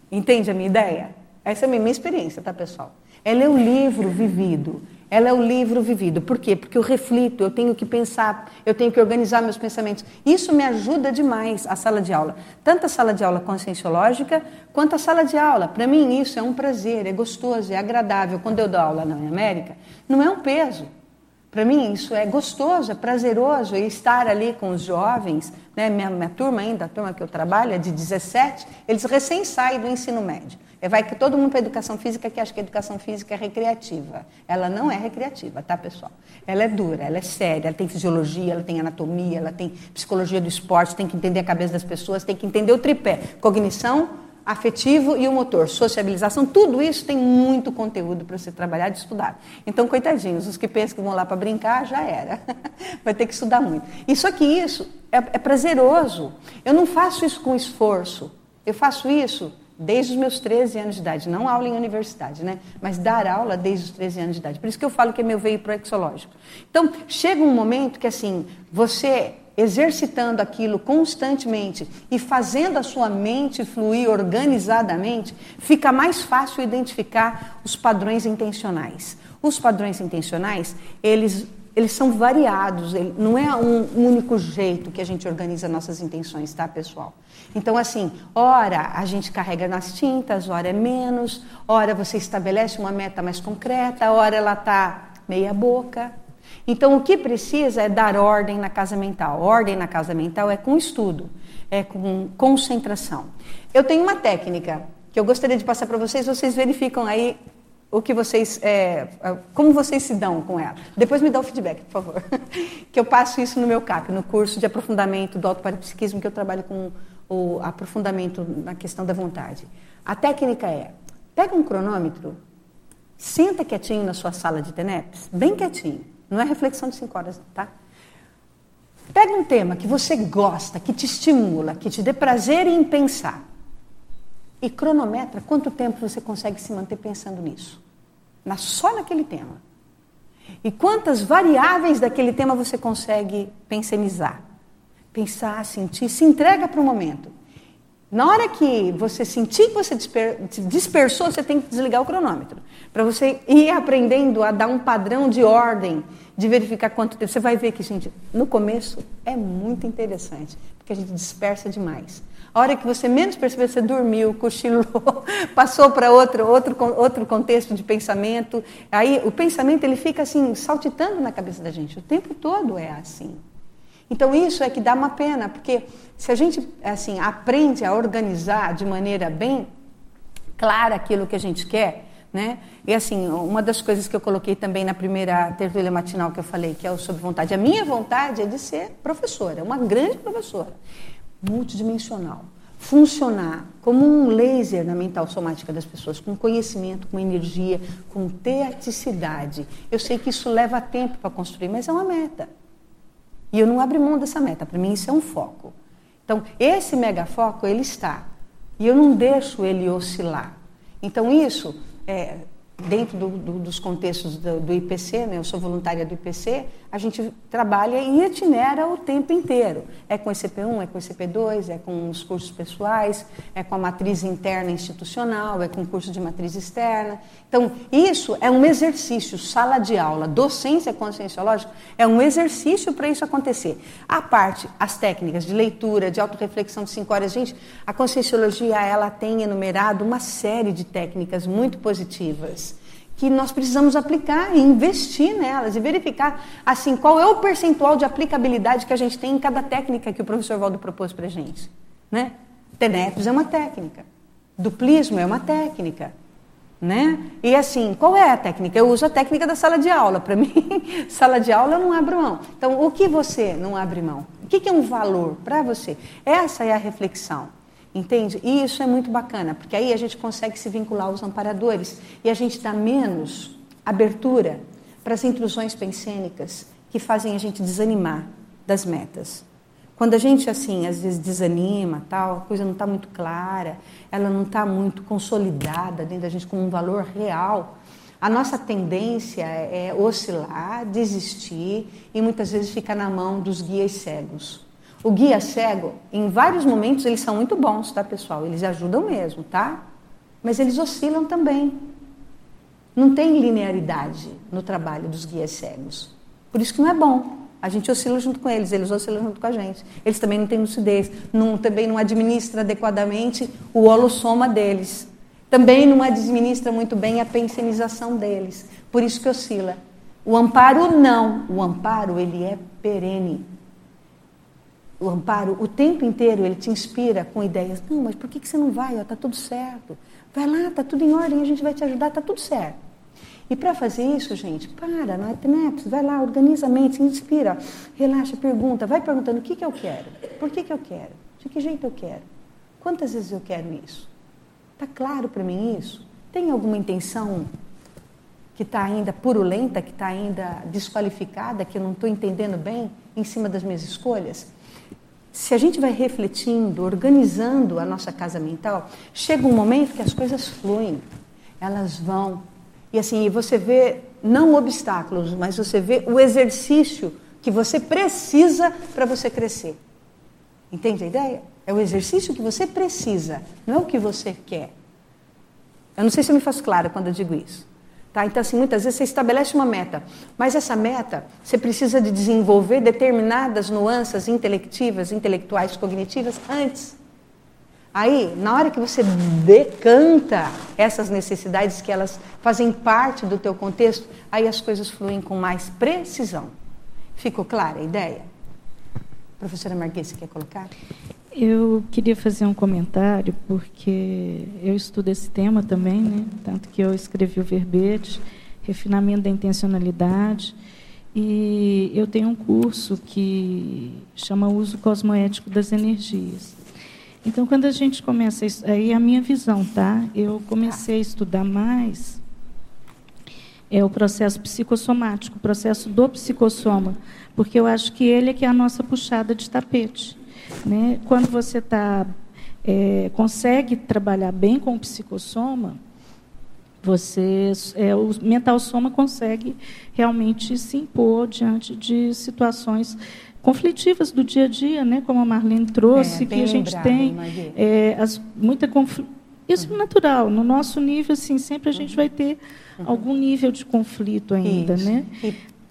Entende a minha ideia? Essa é a minha experiência, tá, pessoal? Ela é o livro vivido. Ela é o livro vivido. Por quê? Porque eu reflito, eu tenho que pensar, eu tenho que organizar meus pensamentos. Isso me ajuda demais a sala de aula. Tanto a sala de aula conscienciológica quanto a sala de aula. Para mim, isso é um prazer, é gostoso, é agradável. Quando eu dou aula na América, não é um peso. Para mim, isso é gostoso, é prazeroso estar ali com os jovens. Né? Minha, minha turma ainda, a turma que eu trabalho, é de 17, eles recém saem do ensino médio. É, vai que todo mundo para educação física que acha que a educação física é recreativa. Ela não é recreativa, tá, pessoal? Ela é dura, ela é séria, ela tem fisiologia, ela tem anatomia, ela tem psicologia do esporte, tem que entender a cabeça das pessoas, tem que entender o tripé: cognição, afetivo e o motor, sociabilização, tudo isso tem muito conteúdo para você trabalhar e estudar. Então, coitadinhos, os que pensam que vão lá para brincar, já era. Vai ter que estudar muito. E só que isso é, é prazeroso. Eu não faço isso com esforço. Eu faço isso desde os meus 13 anos de idade, não aula em universidade, né? Mas dar aula desde os 13 anos de idade. Por isso que eu falo que é meu veio proexológico. Então, chega um momento que assim, você exercitando aquilo constantemente e fazendo a sua mente fluir organizadamente, fica mais fácil identificar os padrões intencionais. Os padrões intencionais, eles eles são variados, não é um único jeito que a gente organiza nossas intenções, tá, pessoal? Então, assim, ora a gente carrega nas tintas, ora é menos, ora você estabelece uma meta mais concreta, ora ela está meia boca. Então, o que precisa é dar ordem na casa mental. Ordem na casa mental é com estudo, é com concentração. Eu tenho uma técnica que eu gostaria de passar para vocês, vocês verificam aí o que vocês, é, como vocês se dão com ela. Depois me dá o feedback, por favor. que eu passo isso no meu CAP, no curso de aprofundamento do autoparapsiquismo, que eu trabalho com o aprofundamento na questão da vontade. A técnica é: pega um cronômetro, senta quietinho na sua sala de TENEPS, bem quietinho, não é reflexão de cinco horas, tá? Pega um tema que você gosta, que te estimula, que te dê prazer em pensar. E cronometra quanto tempo você consegue se manter pensando nisso. Na, só naquele tema. E quantas variáveis daquele tema você consegue pensionizar pensar, sentir, se entrega para o momento. Na hora que você sentir que você disper, dispersou, você tem que desligar o cronômetro. Para você ir aprendendo a dar um padrão de ordem, de verificar quanto tempo. Você vai ver que, gente, no começo é muito interessante, porque a gente dispersa demais. A hora que você menos percebeu, você dormiu, cochilou, passou para outro, outro, outro contexto de pensamento. Aí o pensamento ele fica assim, saltitando na cabeça da gente. O tempo todo é assim. Então isso é que dá uma pena, porque se a gente assim aprende a organizar de maneira bem clara aquilo que a gente quer, né? E assim, uma das coisas que eu coloquei também na primeira tertúlia matinal que eu falei, que é o sobre vontade. A minha vontade é de ser professora, uma grande professora, multidimensional. Funcionar como um laser na mental somática das pessoas, com conhecimento, com energia, com teaticidade. Eu sei que isso leva tempo para construir, mas é uma meta. E eu não abro mão dessa meta, para mim isso é um foco. Então, esse mega foco, ele está. E eu não deixo ele oscilar. Então, isso, é, dentro do, do, dos contextos do, do, IPC, né, eu sou voluntária do IPC, a gente trabalha e itinera o tempo inteiro. É com ECP1, é com ECP2, é com os cursos pessoais, é com a matriz interna institucional, é com o curso de matriz externa. Então, isso é um exercício, sala de aula, docência conscienciológica, é um exercício para isso acontecer. A parte, as técnicas de leitura, de autorreflexão de cinco horas, gente, a conscienciologia, ela tem enumerado uma série de técnicas muito positivas que nós precisamos aplicar e investir nelas e verificar assim qual é o percentual de aplicabilidade que a gente tem em cada técnica que o professor Valdo propôs para a gente. Né? Tenetos é uma técnica, duplismo é uma técnica. Né? E assim, qual é a técnica? Eu uso a técnica da sala de aula. Para mim, sala de aula eu não abro mão. Então, o que você não abre mão? O que é um valor para você? Essa é a reflexão. Entende? E isso é muito bacana, porque aí a gente consegue se vincular aos amparadores e a gente dá menos abertura para as intrusões pensênicas que fazem a gente desanimar das metas. Quando a gente, assim, às vezes desanima, tal, a coisa não está muito clara, ela não está muito consolidada dentro da gente como um valor real, a nossa tendência é oscilar, desistir e muitas vezes ficar na mão dos guias cegos. O guia cego, em vários momentos, eles são muito bons, tá, pessoal? Eles ajudam mesmo, tá? Mas eles oscilam também. Não tem linearidade no trabalho dos guias cegos. Por isso que não é bom. A gente oscila junto com eles, eles oscilam junto com a gente. Eles também não têm lucidez, não, também não administra adequadamente o holossoma deles. Também não administra muito bem a pensenização deles. Por isso que oscila. O amparo não. O amparo ele é perene. O amparo, o tempo inteiro, ele te inspira com ideias. Não, mas por que, que você não vai? Está tudo certo. Vai lá, está tudo em ordem, a gente vai te ajudar, está tudo certo. E para fazer isso, gente, para, não é né? vai lá, organiza a mente, se inspira, relaxa, pergunta, vai perguntando o que, que eu quero, por que, que eu quero, de que jeito eu quero, quantas vezes eu quero isso. Está claro para mim isso? Tem alguma intenção que está ainda purulenta, que está ainda desqualificada, que eu não estou entendendo bem em cima das minhas escolhas? Se a gente vai refletindo, organizando a nossa casa mental, chega um momento que as coisas fluem, elas vão e assim, você vê não obstáculos, mas você vê o exercício que você precisa para você crescer. Entende a ideia? É o exercício que você precisa, não é o que você quer. Eu não sei se eu me faço clara quando eu digo isso. Tá? Então, assim, muitas vezes você estabelece uma meta, mas essa meta você precisa de desenvolver determinadas nuances intelectivas, intelectuais, cognitivas antes. Aí, na hora que você decanta essas necessidades que elas fazem parte do teu contexto, aí as coisas fluem com mais precisão. Ficou clara a ideia? Professora Marquês, você quer colocar? Eu queria fazer um comentário, porque eu estudo esse tema também, né? tanto que eu escrevi o verbete, refinamento da intencionalidade, e eu tenho um curso que chama Uso Cosmoético das Energias. Então, quando a gente começa, aí é a minha visão, tá? Eu comecei a estudar mais é o processo psicossomático, o processo do psicossoma, porque eu acho que ele é que é a nossa puxada de tapete. Né? Quando você tá, é, consegue trabalhar bem com o psicossoma, você, é, o mental soma consegue realmente se impor diante de situações conflitivas do dia a dia, né? como a Marlene trouxe, é, que a gente lembrado, tem é, as, muita confl... Isso é natural. No nosso nível, assim, sempre a gente uhum. vai ter uhum. algum nível de conflito ainda. Né?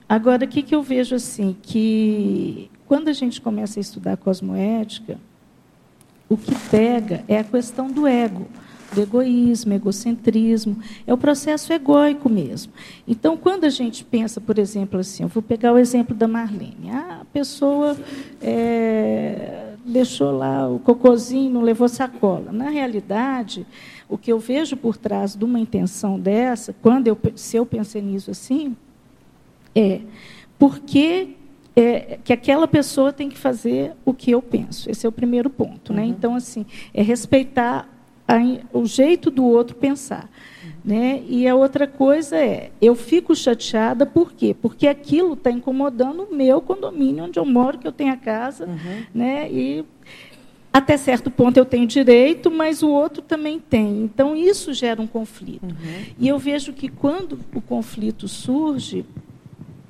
Agora, o que, que eu vejo assim? Que quando a gente começa a estudar cosmoética, o que pega é a questão do ego do egoísmo, egocentrismo, é o processo egóico mesmo. Então, quando a gente pensa, por exemplo, assim, eu vou pegar o exemplo da Marlene, ah, a pessoa é, deixou lá o cocôzinho, não levou sacola. Na realidade, o que eu vejo por trás de uma intenção dessa, quando eu, se eu pensei nisso assim, é porque é, que aquela pessoa tem que fazer o que eu penso. Esse é o primeiro ponto. Né? Uhum. Né? Então, assim, é respeitar a, o jeito do outro pensar. Né? E a outra coisa é, eu fico chateada por quê? Porque aquilo está incomodando o meu condomínio onde eu moro, que eu tenho a casa, uhum. né? E até certo ponto eu tenho direito, mas o outro também tem. Então isso gera um conflito. Uhum. E eu vejo que quando o conflito surge,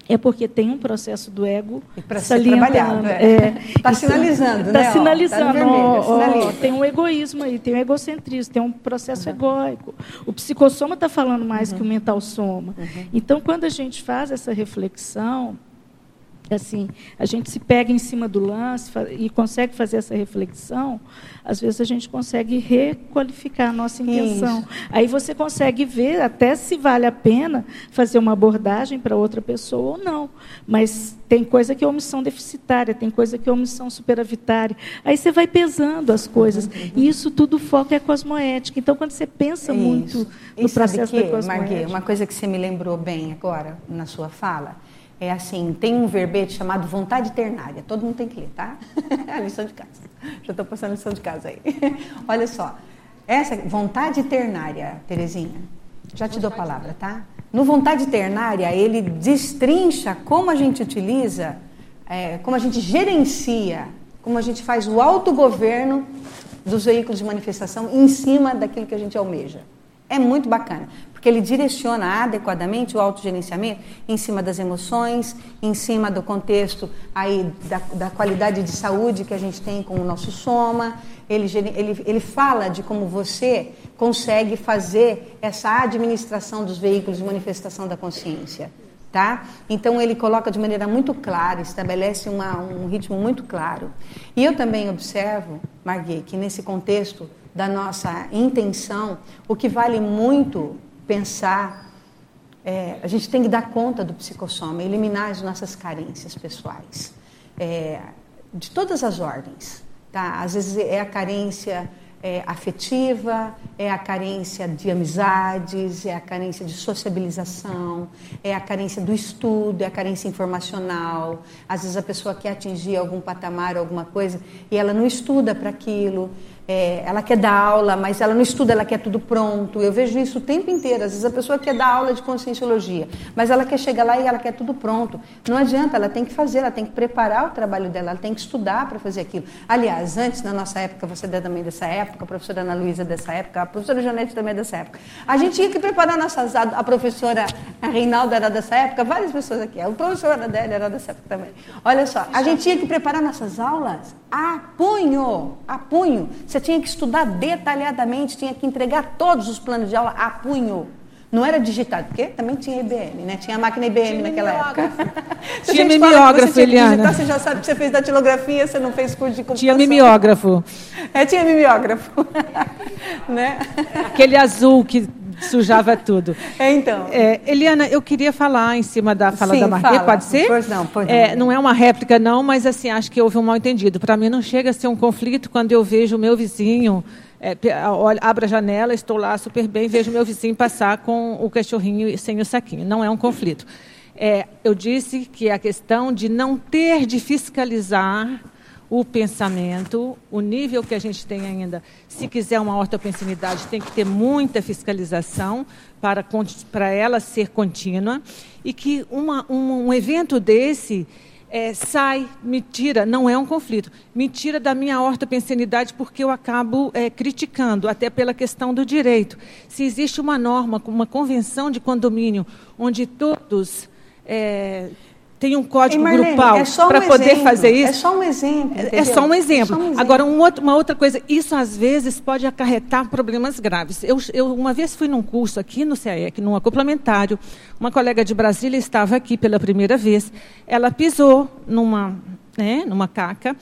é porque tem um processo do ego para ser trabalhado. Está é. é, tá sinalizando, tá né? Sinalizando, tá vermelho, ó, ó, tem um egoísmo aí, tem um egocentrismo, tem um processo uhum. egóico. O psicossoma está falando mais uhum. que o mental soma. Uhum. Então, quando a gente faz essa reflexão, assim, a gente se pega em cima do lance e consegue fazer essa reflexão, às vezes a gente consegue requalificar a nossa intenção. Isso. Aí você consegue ver até se vale a pena fazer uma abordagem para outra pessoa ou não. Mas tem coisa que é omissão deficitária, tem coisa que é omissão superavitária. Aí você vai pesando as coisas. Uhum. E isso tudo foca é cosmoética. Então, quando você pensa isso. muito no processo que, da cosmoética... Marguê, uma coisa que você me lembrou bem agora, na sua fala é assim, tem um verbete chamado vontade ternária. Todo mundo tem que ler, tá? a lição de casa. Já estou passando a lição de casa aí. Olha só. Essa vontade ternária, Terezinha, já te dou a palavra, tá? No Vontade Ternária, ele destrincha como a gente utiliza, é, como a gente gerencia, como a gente faz o autogoverno dos veículos de manifestação em cima daquilo que a gente almeja. É muito bacana, porque ele direciona adequadamente o autogerenciamento em cima das emoções, em cima do contexto aí da, da qualidade de saúde que a gente tem com o nosso soma. Ele, ele, ele fala de como você consegue fazer essa administração dos veículos de manifestação da consciência. Tá? Então ele coloca de maneira muito clara, estabelece uma, um ritmo muito claro. E eu também observo, Marguerite, que nesse contexto da nossa intenção, o que vale muito pensar, é, a gente tem que dar conta do psicossoma, eliminar as nossas carências pessoais, é, de todas as ordens. Tá? Às vezes é a carência é, afetiva, é a carência de amizades, é a carência de sociabilização, é a carência do estudo, é a carência informacional. Às vezes a pessoa quer atingir algum patamar, alguma coisa, e ela não estuda para aquilo é, ela quer dar aula, mas ela não estuda, ela quer tudo pronto. Eu vejo isso o tempo inteiro. Às vezes a pessoa quer dar aula de conscienciologia, mas ela quer chegar lá e ela quer tudo pronto. Não adianta, ela tem que fazer, ela tem que preparar o trabalho dela, ela tem que estudar para fazer aquilo. Aliás, antes, na nossa época, você é também dessa época, a professora Ana Luísa dessa época, a professora Janete também é dessa época. A gente tinha que preparar nossas a professora Reinaldo era dessa época, várias pessoas aqui, a professora dela era dessa época também. Olha só, a gente tinha que preparar nossas aulas a punho, a punho. Você tinha que estudar detalhadamente, tinha que entregar todos os planos de aula a punho. Não era digitado, porque também tinha IBM, né? Tinha máquina IBM tinha naquela época. tinha mimeógrafo, Eliana. Digitar, você já sabe que você fez datilografia, você não fez curso de computação. Tinha mimeógrafo. É, tinha mimeógrafo. né? Aquele azul que sujava tudo. É, então. É, Eliana, eu queria falar em cima da fala Sim, da Marquê, pode ser? Pois não, pode é, não. é uma réplica, não, mas assim, acho que houve um mal entendido. Para mim não chega a ser um conflito quando eu vejo o meu vizinho. É, olha, abro a janela, estou lá super bem, vejo meu vizinho passar com o cachorrinho sem o saquinho. Não é um conflito. É, eu disse que a questão de não ter de fiscalizar o pensamento, o nível que a gente tem ainda. Se quiser uma ortopensinidade, tem que ter muita fiscalização para, para ela ser contínua. E que uma, um, um evento desse é, sai, me tira, não é um conflito, me tira da minha ortopensinidade porque eu acabo é, criticando, até pela questão do direito. Se existe uma norma, uma convenção de condomínio, onde todos. É, tem um código Marlene, grupal é para um poder exemplo, fazer isso. É só um exemplo. É só um exemplo. Só um exemplo. Agora, um outro, uma outra coisa, isso às vezes pode acarretar problemas graves. Eu, eu uma vez fui num curso aqui no CAEC, num complementário, uma colega de Brasília estava aqui pela primeira vez. Ela pisou numa, né, numa caca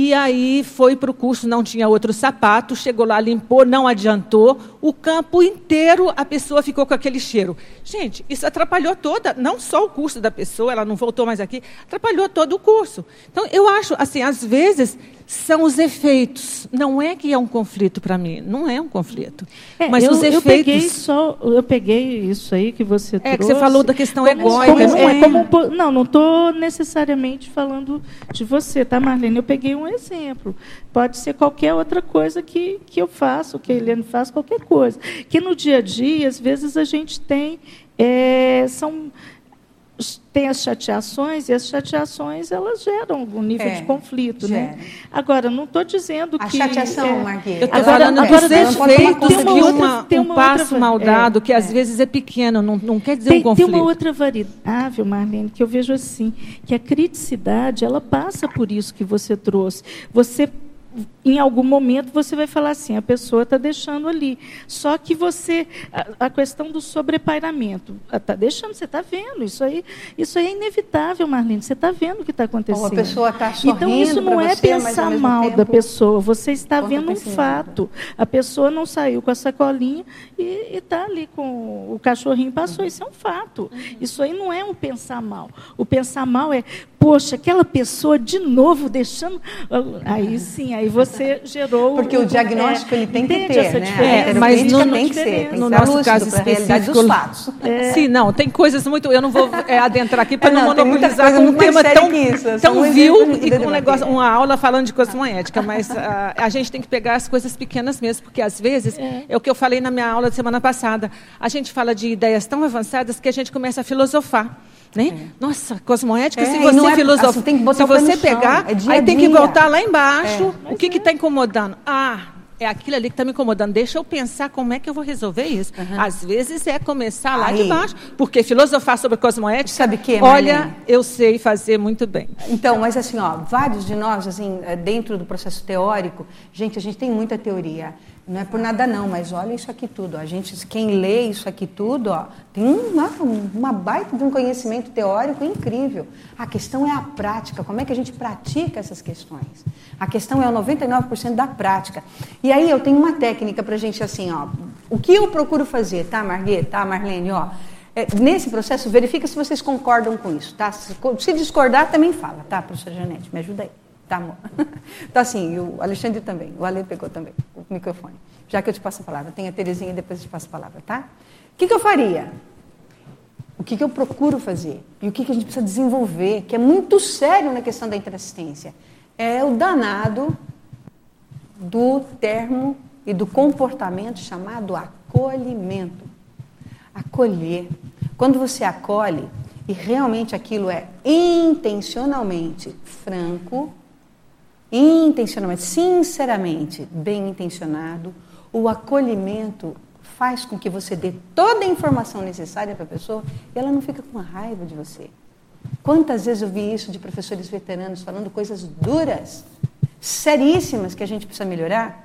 e aí foi para o curso, não tinha outro sapato, chegou lá, limpou, não adiantou. O campo inteiro a pessoa ficou com aquele cheiro. Gente, isso atrapalhou toda, não só o curso da pessoa, ela não voltou mais aqui, atrapalhou todo o curso. Então, eu acho, assim, às vezes são os efeitos. Não é que é um conflito para mim, não é um conflito. É, mas eu, os efeitos. Eu peguei, só, eu peguei isso aí que você é, trouxe. É que você falou da questão como, egóica. Como, é, como, não, não estou necessariamente falando de você, tá, Marlene? Eu peguei um exemplo. Pode ser qualquer outra coisa que, que eu faço, que a Helene faz, qualquer coisa. Que no dia a dia, às vezes, a gente tem. É, são tem as chateações e as chateações elas geram algum nível é, de conflito, né? Agora não estou dizendo a que a chateação, é, Marquinhos. Eu estou falando agora, efeitos que uma, tem uma um passo outra, mal dado, é, que às é. vezes é pequeno, não, não quer dizer tem, um conflito. Tem uma outra variável, Marlene, que eu vejo assim, que a criticidade ela passa por isso que você trouxe. Você em algum momento você vai falar assim, a pessoa está deixando ali. Só que você, a, a questão do sobrepairamento, está deixando, você está vendo, isso aí, isso aí é inevitável, Marlene, você está vendo o que está acontecendo. Ou a pessoa está Então isso não é você, pensar mal tempo, da pessoa, você está vendo um fato. A pessoa não saiu com a sacolinha e está ali com o cachorrinho passou, isso é um fato. Isso aí não é um pensar mal. O pensar mal é, poxa, aquela pessoa de novo deixando, aí sim, aí você você gerou. Porque o, o diagnóstico é, ele tem que ter, né? É, mas no, tem que ser, tem que no nosso caso específico, dos fatos. É. Sim, não, tem coisas muito. Eu não vou é, adentrar aqui para não, não monopolizar com um tema tão, isso, tão um vil e com um negócio, uma aula falando de cosmoética, mas a, a gente tem que pegar as coisas pequenas mesmo, porque às vezes é. é o que eu falei na minha aula de semana passada. A gente fala de ideias tão avançadas que a gente começa a filosofar. Né? É. Nossa, cosmoética, é, se você é, filosofar, assim, se você pegar, é dia aí tem que voltar lá embaixo. É. O que está incomodando? Ah, é aquilo ali que está me incomodando. Deixa eu pensar como é que eu vou resolver isso. Uhum. Às vezes é começar lá Aí. de baixo, porque filosofar sobre cosmoética, sabe que, olha, eu sei fazer muito bem. Então, mas assim, ó, vários de nós, assim, dentro do processo teórico, gente, a gente tem muita teoria. Não é por nada não, mas olha isso aqui tudo. A gente, quem lê isso aqui tudo, ó, tem uma, uma baita de um conhecimento teórico incrível. A questão é a prática, como é que a gente pratica essas questões. A questão é o 99% da prática. E aí eu tenho uma técnica para a gente assim, ó. O que eu procuro fazer, tá, Marguerite, tá, Marlene, ó. É, nesse processo, verifica se vocês concordam com isso, tá? Se, se discordar, também fala, tá, professora Janete? Me ajuda aí. Tá, amor? Então, assim, o Alexandre também. O Ale pegou também o microfone. Já que eu te passo a palavra. Tem a Terezinha e depois eu te passo a palavra, tá? O que, que eu faria? O que, que eu procuro fazer? E o que, que a gente precisa desenvolver, que é muito sério na questão da interassistência? É o danado do termo e do comportamento chamado acolhimento. Acolher. Quando você acolhe, e realmente aquilo é intencionalmente franco, intencionalmente, sinceramente, bem intencionado, o acolhimento faz com que você dê toda a informação necessária para a pessoa e ela não fica com raiva de você. Quantas vezes eu vi isso de professores veteranos falando coisas duras, seríssimas que a gente precisa melhorar,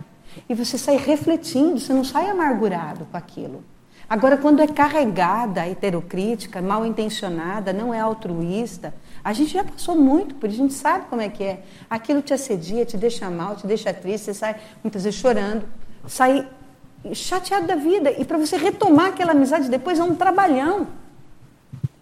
e você sai refletindo, você não sai amargurado com aquilo. Agora, quando é carregada, heterocrítica, mal intencionada, não é altruísta, a gente já passou muito por isso, a gente sabe como é que é. Aquilo te assedia, te deixa mal, te deixa triste, você sai muitas vezes chorando, sai chateado da vida. E para você retomar aquela amizade depois é um trabalhão.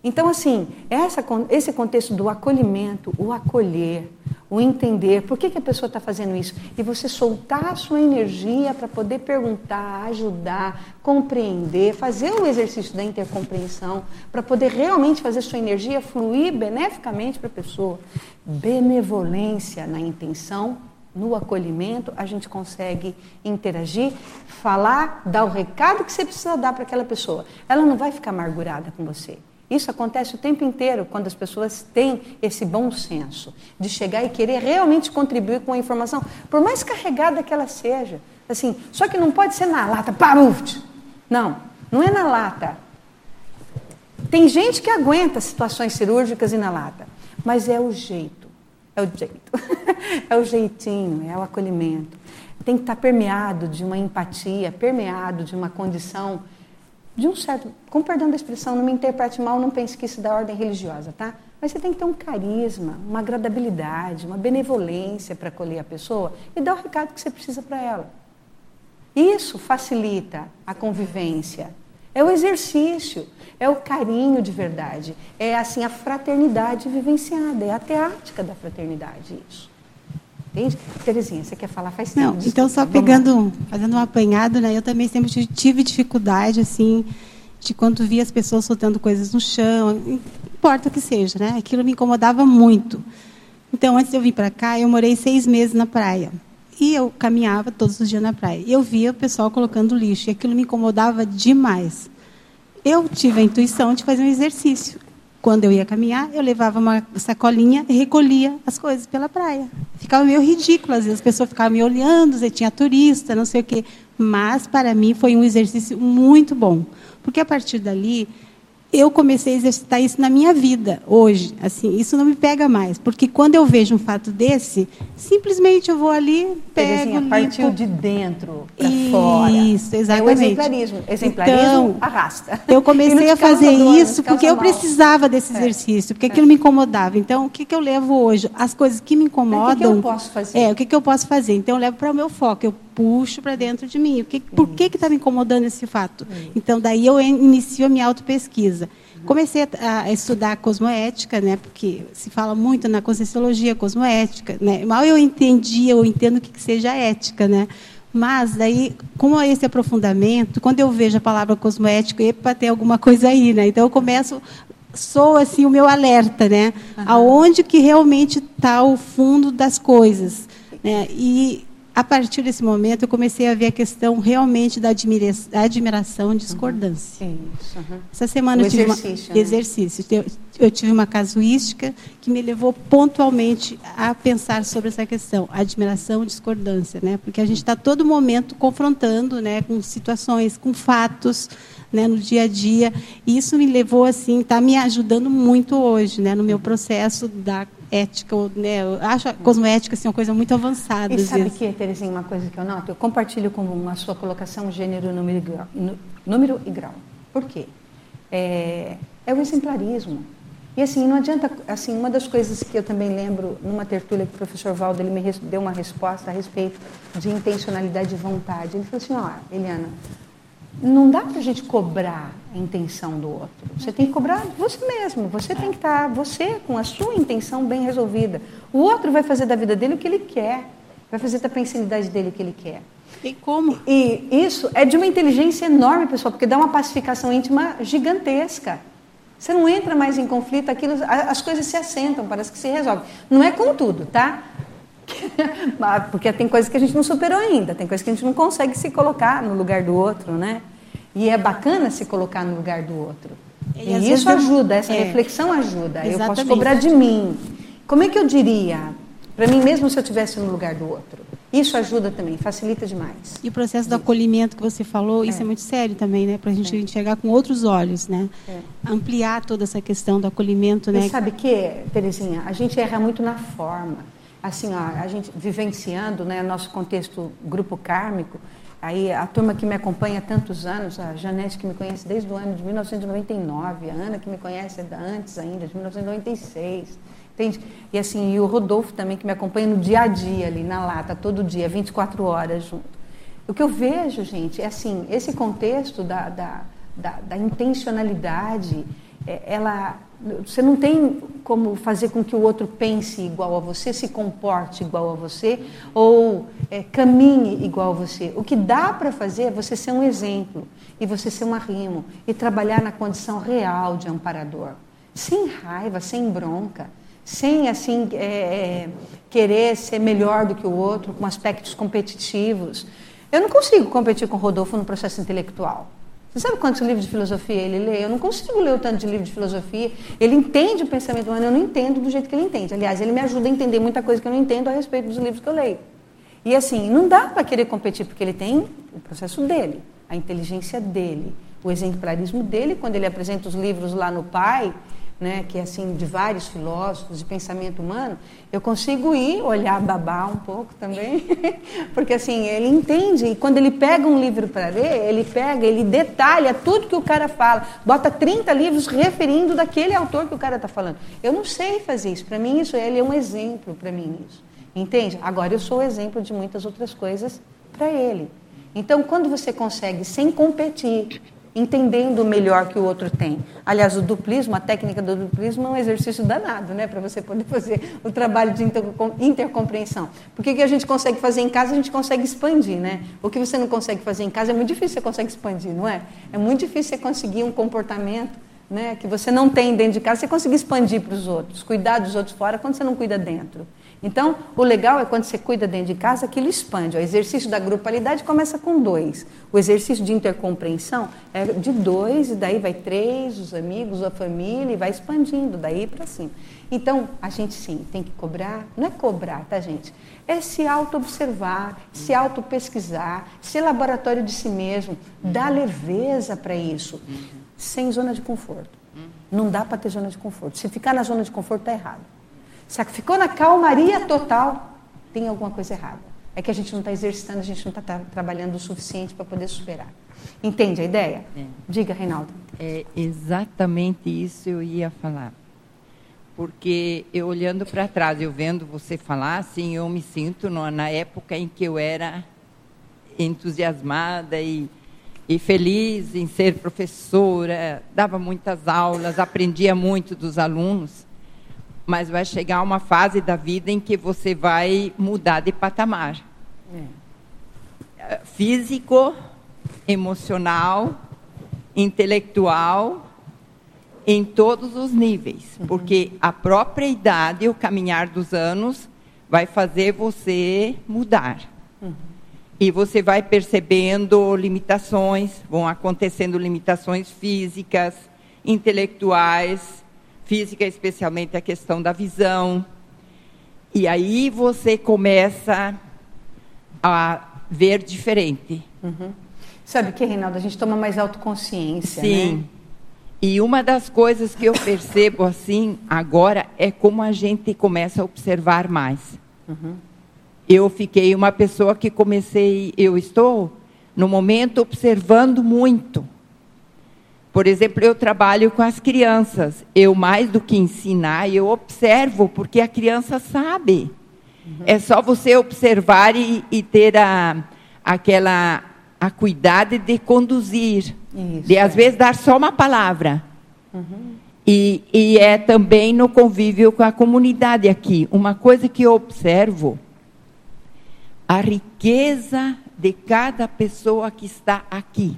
Então, assim, essa, esse contexto do acolhimento, o acolher, o entender por que, que a pessoa está fazendo isso, e você soltar a sua energia para poder perguntar, ajudar, compreender, fazer o exercício da intercompreensão, para poder realmente fazer sua energia fluir beneficamente para a pessoa. Benevolência na intenção, no acolhimento, a gente consegue interagir, falar, dar o recado que você precisa dar para aquela pessoa. Ela não vai ficar amargurada com você. Isso acontece o tempo inteiro quando as pessoas têm esse bom senso de chegar e querer realmente contribuir com a informação, por mais carregada que ela seja. Assim, só que não pode ser na lata, paruf. Não, não é na lata. Tem gente que aguenta situações cirúrgicas e na lata, mas é o jeito. É o jeito. é o jeitinho, é o acolhimento. Tem que estar permeado de uma empatia, permeado de uma condição de um certo, com perdão da expressão, não me interprete mal, não pense que isso é da ordem religiosa, tá? Mas você tem que ter um carisma, uma agradabilidade, uma benevolência para acolher a pessoa e dar o recado que você precisa para ela. Isso facilita a convivência. É o exercício, é o carinho de verdade, é assim a fraternidade vivenciada, é a teática da fraternidade isso. Entende? Terezinha, você quer falar? Faz tempo. Não, então só pegando, fazendo um apanhado, né? Eu também sempre tive dificuldade, assim, de quando via as pessoas soltando coisas no chão, importa o que seja, né? Aquilo me incomodava muito. Então, antes de eu vir para cá, eu morei seis meses na praia. E eu caminhava todos os dias na praia. E eu via o pessoal colocando lixo. E aquilo me incomodava demais. Eu tive a intuição de fazer um exercício. Quando eu ia caminhar, eu levava uma sacolinha e recolhia as coisas pela praia. Ficava meio ridículo, às vezes as pessoas ficavam me olhando, você tinha turista, não sei o quê. Mas, para mim, foi um exercício muito bom. Porque, a partir dali, eu comecei a exercitar isso na minha vida hoje. Assim, isso não me pega mais, porque quando eu vejo um fato desse, simplesmente eu vou ali, pego, a partir de dentro para fora. Isso, exatamente. É o exemplarismo. Exemplarismo então, arrasta. Eu comecei a fazer isso porque eu precisava desse é. exercício, porque aquilo me incomodava. Então, o que, que eu levo hoje? As coisas que me incomodam. O que, que eu posso fazer? É, o que, que eu posso fazer? Então, eu levo para o meu foco. Eu puxo para dentro de mim. O que, por que está me incomodando esse fato? Então, daí eu inicio a minha autopesquisa. Comecei a, a, estudar cosmoética, né, porque se fala muito na conscienciologia cosmoética. Né? Mal eu entendia, eu entendo o que, que seja ética. Né? Mas, daí, com esse aprofundamento, quando eu vejo a palavra cosmoética, epa, tem alguma coisa aí. Né? Então, eu começo sou assim o meu alerta, né? Uhum. Aonde que realmente está o fundo das coisas, né? E a partir desse momento, eu comecei a ver a questão realmente da admiração e discordância. Uhum. Isso, uhum. Essa semana o eu tive exercício, uma, né? exercício. Eu, eu, tive uma casuística que me levou pontualmente a pensar sobre essa questão, admiração e discordância, né? Porque a gente está todo momento confrontando, né, com situações, com fatos, né, no dia a dia. E isso me levou assim, está me ajudando muito hoje, né, no meu processo da ética, né? Eu acho a cosmoética assim, uma coisa muito avançada. E sabe vezes. que, Terezinha, uma coisa que eu noto? Eu compartilho com a sua colocação gênero, número e grau. Número e grau. Por quê? É, é o exemplarismo. E assim, não adianta, assim, uma das coisas que eu também lembro numa tertúlia que o professor Valdo ele me deu uma resposta a respeito de intencionalidade e vontade. Ele falou assim, ó, Eliana, não dá para a gente cobrar a intenção do outro. Você tem que cobrar você mesmo. Você tem que estar, tá, você, com a sua intenção bem resolvida. O outro vai fazer da vida dele o que ele quer. Vai fazer da pensanidade dele o que ele quer. E como? E isso é de uma inteligência enorme, pessoal, porque dá uma pacificação íntima gigantesca. Você não entra mais em conflito, aquilo, as coisas se assentam, parece que se resolve. Não é com tudo, tá? Porque tem coisas que a gente não superou ainda, tem coisas que a gente não consegue se colocar no lugar do outro, né? E é bacana se colocar no lugar do outro. E, e isso ajuda, essa é. reflexão ajuda. Exatamente. Eu posso cobrar de mim. Como é que eu diria? Para mim mesmo se eu estivesse no lugar do outro. Isso ajuda também, facilita demais. E o processo do acolhimento que você falou, isso é, é muito sério também, né? Para a gente é. enxergar com outros olhos, né? É. Ampliar toda essa questão do acolhimento, né? E sabe que, Terezinha, a gente erra muito na forma assim, ó, a gente vivenciando, né, nosso contexto grupo kármico, aí a turma que me acompanha há tantos anos, a Janete que me conhece desde o ano de 1999, a Ana que me conhece antes ainda, de 1996, entende? E assim, e o Rodolfo também que me acompanha no dia a dia ali, na lata, todo dia, 24 horas junto. O que eu vejo, gente, é assim, esse contexto da, da, da, da intencionalidade, é, ela você não tem como fazer com que o outro pense igual a você, se comporte igual a você ou é, caminhe igual a você. O que dá para fazer é você ser um exemplo e você ser um arrimo e trabalhar na condição real de amparador, sem raiva, sem bronca, sem assim é, é, querer ser melhor do que o outro, com aspectos competitivos. Eu não consigo competir com o Rodolfo no processo intelectual. Você sabe quantos livros de filosofia ele lê? Eu não consigo ler o tanto de livro de filosofia. Ele entende o pensamento humano, eu não entendo do jeito que ele entende. Aliás, ele me ajuda a entender muita coisa que eu não entendo a respeito dos livros que eu leio. E assim, não dá para querer competir, porque ele tem o processo dele, a inteligência dele, o exemplarismo dele. Quando ele apresenta os livros lá no pai, né, que é assim de vários filósofos de pensamento humano, eu consigo ir olhar babar um pouco também, porque assim ele entende e quando ele pega um livro para ler, ele pega, ele detalha tudo que o cara fala, bota 30 livros referindo daquele autor que o cara está falando. Eu não sei fazer isso. Para mim isso ele é um exemplo para mim isso, entende? Agora eu sou exemplo de muitas outras coisas para ele. Então, quando você consegue, sem competir, entendendo melhor que o outro tem. Aliás, o duplismo, a técnica do duplismo é um exercício danado, né, para você poder fazer o trabalho de intercompreensão. Porque o que a gente consegue fazer em casa, a gente consegue expandir, né? O que você não consegue fazer em casa é muito difícil você consegue expandir, não é? É muito difícil você conseguir um comportamento né, que você não tem dentro de casa, você conseguir expandir para os outros, cuidar dos outros fora quando você não cuida dentro. Então, o legal é quando você cuida dentro de casa, aquilo expande. O exercício da grupalidade começa com dois. O exercício de intercompreensão é de dois, e daí vai três, os amigos, a família, e vai expandindo daí para cima. Então, a gente sim tem que cobrar, não é cobrar, tá, gente? É se auto-observar, se auto-pesquisar, ser laboratório de si mesmo, dar leveza para isso, sem zona de conforto. Não dá para ter zona de conforto. Se ficar na zona de conforto, está errado. Se ficou na calmaria total, tem alguma coisa errada. É que a gente não está exercitando, a gente não está trabalhando o suficiente para poder superar. Entende a ideia? É. Diga, Reinaldo. É exatamente isso eu ia falar. Porque eu olhando para trás, eu vendo você falar, assim, eu me sinto no, na época em que eu era entusiasmada e, e feliz em ser professora, dava muitas aulas, aprendia muito dos alunos, mas vai chegar uma fase da vida em que você vai mudar de patamar. É. Físico, emocional, intelectual, em todos os níveis, uhum. porque a própria idade, o caminhar dos anos, vai fazer você mudar. Uhum. E você vai percebendo limitações, vão acontecendo limitações físicas, intelectuais, física especialmente a questão da visão. E aí você começa a ver diferente. Uhum. Sabe o que, Reinaldo? A gente toma mais autoconsciência, Sim. Né? E uma das coisas que eu percebo assim agora é como a gente começa a observar mais. Uhum. Eu fiquei uma pessoa que comecei, eu estou no momento observando muito. Por exemplo, eu trabalho com as crianças. Eu mais do que ensinar, eu observo porque a criança sabe. Uhum. É só você observar e, e ter a, aquela a cuidado de conduzir, Isso, de às é. vezes dar só uma palavra. Uhum. E, e é também no convívio com a comunidade aqui. Uma coisa que eu observo, a riqueza de cada pessoa que está aqui.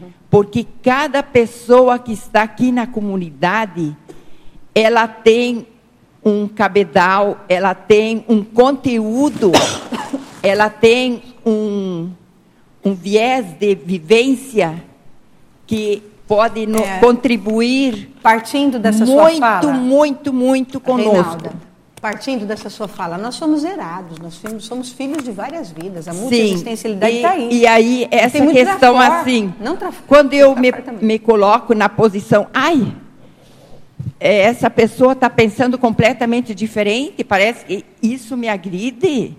Uhum. Porque cada pessoa que está aqui na comunidade, ela tem um cabedal, ela tem um conteúdo, ela tem um, um viés de vivência que pode no, é, contribuir partindo dessa muito, sua fala, muito, muito, muito conosco. Reinalda, partindo dessa sua fala, nós somos zerados, nós somos filhos de várias vidas, a multiexistencialidade está aí. E aí, essa questão trafor, assim, não trafor, quando eu me, me coloco na posição, ai, é, essa pessoa está pensando completamente diferente, parece que isso me agride.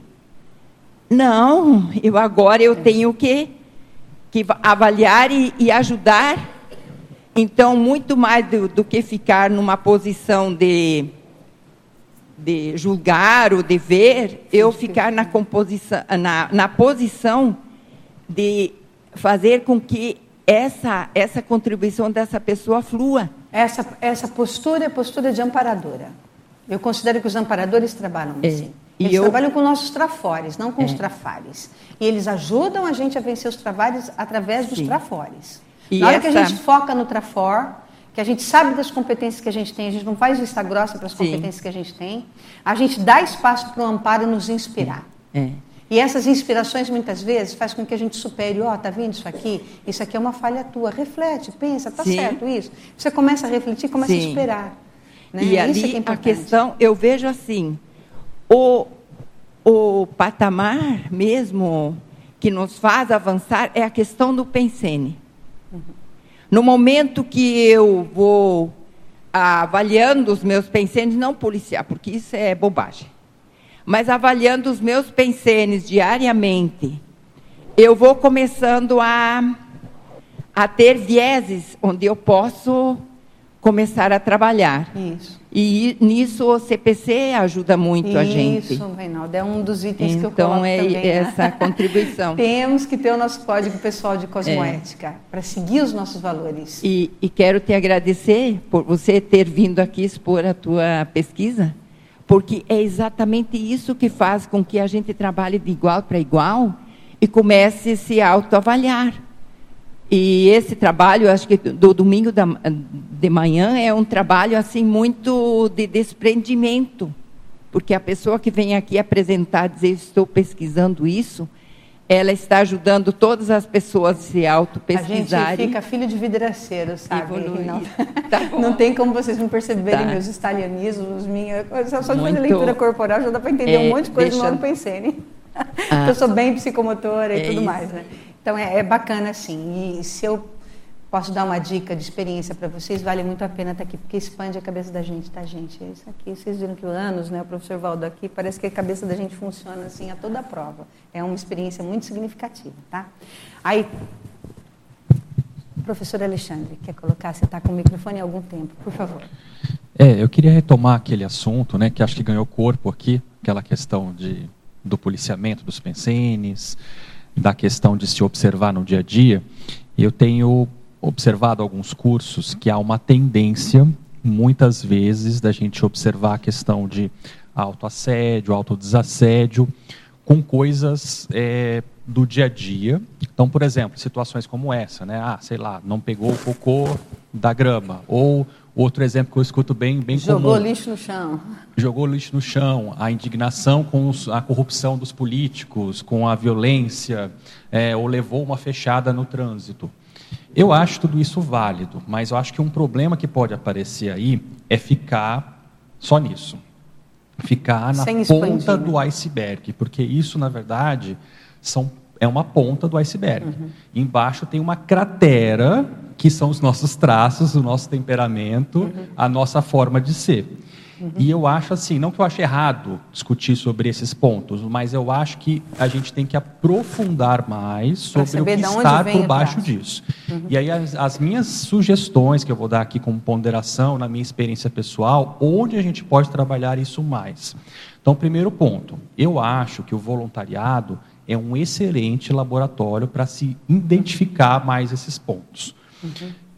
Não, eu agora eu tenho que, que avaliar e, e ajudar. Então, muito mais do, do, que ficar numa posição de, de julgar ou de ver, eu ficar na, composição, na, na posição de fazer com que essa, essa contribuição dessa pessoa flua. Essa, essa postura é postura de amparadora. Eu considero que os amparadores trabalham é. assim. Eles e eu... trabalham com nossos trafores, não com é. os trafares. E eles ajudam a gente a vencer os trabalhos através dos Sim. trafores. E Na hora essa... que a gente foca no trafor, que a gente sabe das competências que a gente tem, a gente não faz vista grossa para as competências que a gente tem, a gente dá espaço para o amparo nos inspirar. É. E essas inspirações, muitas vezes, faz com que a gente supere, ó, oh, tá vendo isso aqui? Isso aqui é uma falha tua. Reflete, pensa, tá Sim. certo isso? Você começa a refletir, começa Sim. a esperar. Né? E ali que é a questão, eu vejo assim, o, o patamar mesmo que nos faz avançar é a questão do pensene. Uhum. No momento que eu vou avaliando os meus pensenes, não policiar, porque isso é bobagem, mas avaliando os meus pensenes diariamente, eu vou começando a, a ter vieses onde eu posso começar a trabalhar. Isso. E nisso o CPC ajuda muito Isso, a gente. Isso, Reinaldo, é um dos itens então, que eu coloco Então é também, né? essa contribuição. Temos que ter o nosso código pessoal de cosmoética é. para seguir os nossos valores. E, e quero te agradecer por você ter vindo aqui expor a tua pesquisa, porque é exatamente isso que faz com que a gente trabalhe de igual para igual e comece a se autoavaliar. E esse trabalho, acho que do domingo da, de manhã, é um trabalho assim muito de desprendimento, porque a pessoa que vem aqui apresentar, dizer estou pesquisando isso, ela está ajudando todas as pessoas a se auto-pesquisarem. A gente fica filho de vidraceiro, sabe? Não, tá não tem como vocês não perceberem tá. meus italianismos, minha... Só de fazer leitura corporal já dá para entender é, um monte de coisa deixa... no pensene. Ah, eu sou bem psicomotora e é tudo isso. mais, né? Então é, é bacana assim. E se eu posso dar uma dica de experiência para vocês, vale muito a pena estar aqui, porque expande a cabeça da gente, tá, gente? É isso aqui, vocês viram que o anos, né, o professor Valdo aqui, parece que a cabeça da gente funciona assim a toda prova. É uma experiência muito significativa, tá? Aí, professor Alexandre, quer colocar? Você está com o microfone há algum tempo, por favor. É, eu queria retomar aquele assunto, né, que acho que ganhou corpo aqui, aquela questão de, do policiamento dos pensenes, da questão de se observar no dia a dia, eu tenho observado alguns cursos que há uma tendência, muitas vezes, da gente observar a questão de autoassédio, autodesassédio, com coisas é, do dia a dia. Então, por exemplo, situações como essa, né? Ah, sei lá, não pegou o cocô da grama. Ou outro exemplo que eu escuto bem, bem Jogou comum. lixo no chão. Jogou lixo no chão. A indignação com os, a corrupção dos políticos, com a violência, é, ou levou uma fechada no trânsito. Eu acho tudo isso válido, mas eu acho que um problema que pode aparecer aí é ficar só nisso. Ficar na expandir, ponta né? do iceberg, porque isso, na verdade, são, é uma ponta do iceberg. Uhum. Embaixo tem uma cratera, que são os nossos traços, o nosso temperamento, Uhum. a nossa forma de ser. E eu acho assim, não que eu ache errado discutir sobre esses pontos, mas eu acho que a gente tem que aprofundar mais sobre o que está por baixo disso. E aí as, as minhas sugestões que eu vou dar aqui como ponderação na minha experiência pessoal, onde a gente pode trabalhar isso mais. Então, primeiro ponto, eu acho que o voluntariado é um excelente laboratório para se identificar mais esses pontos.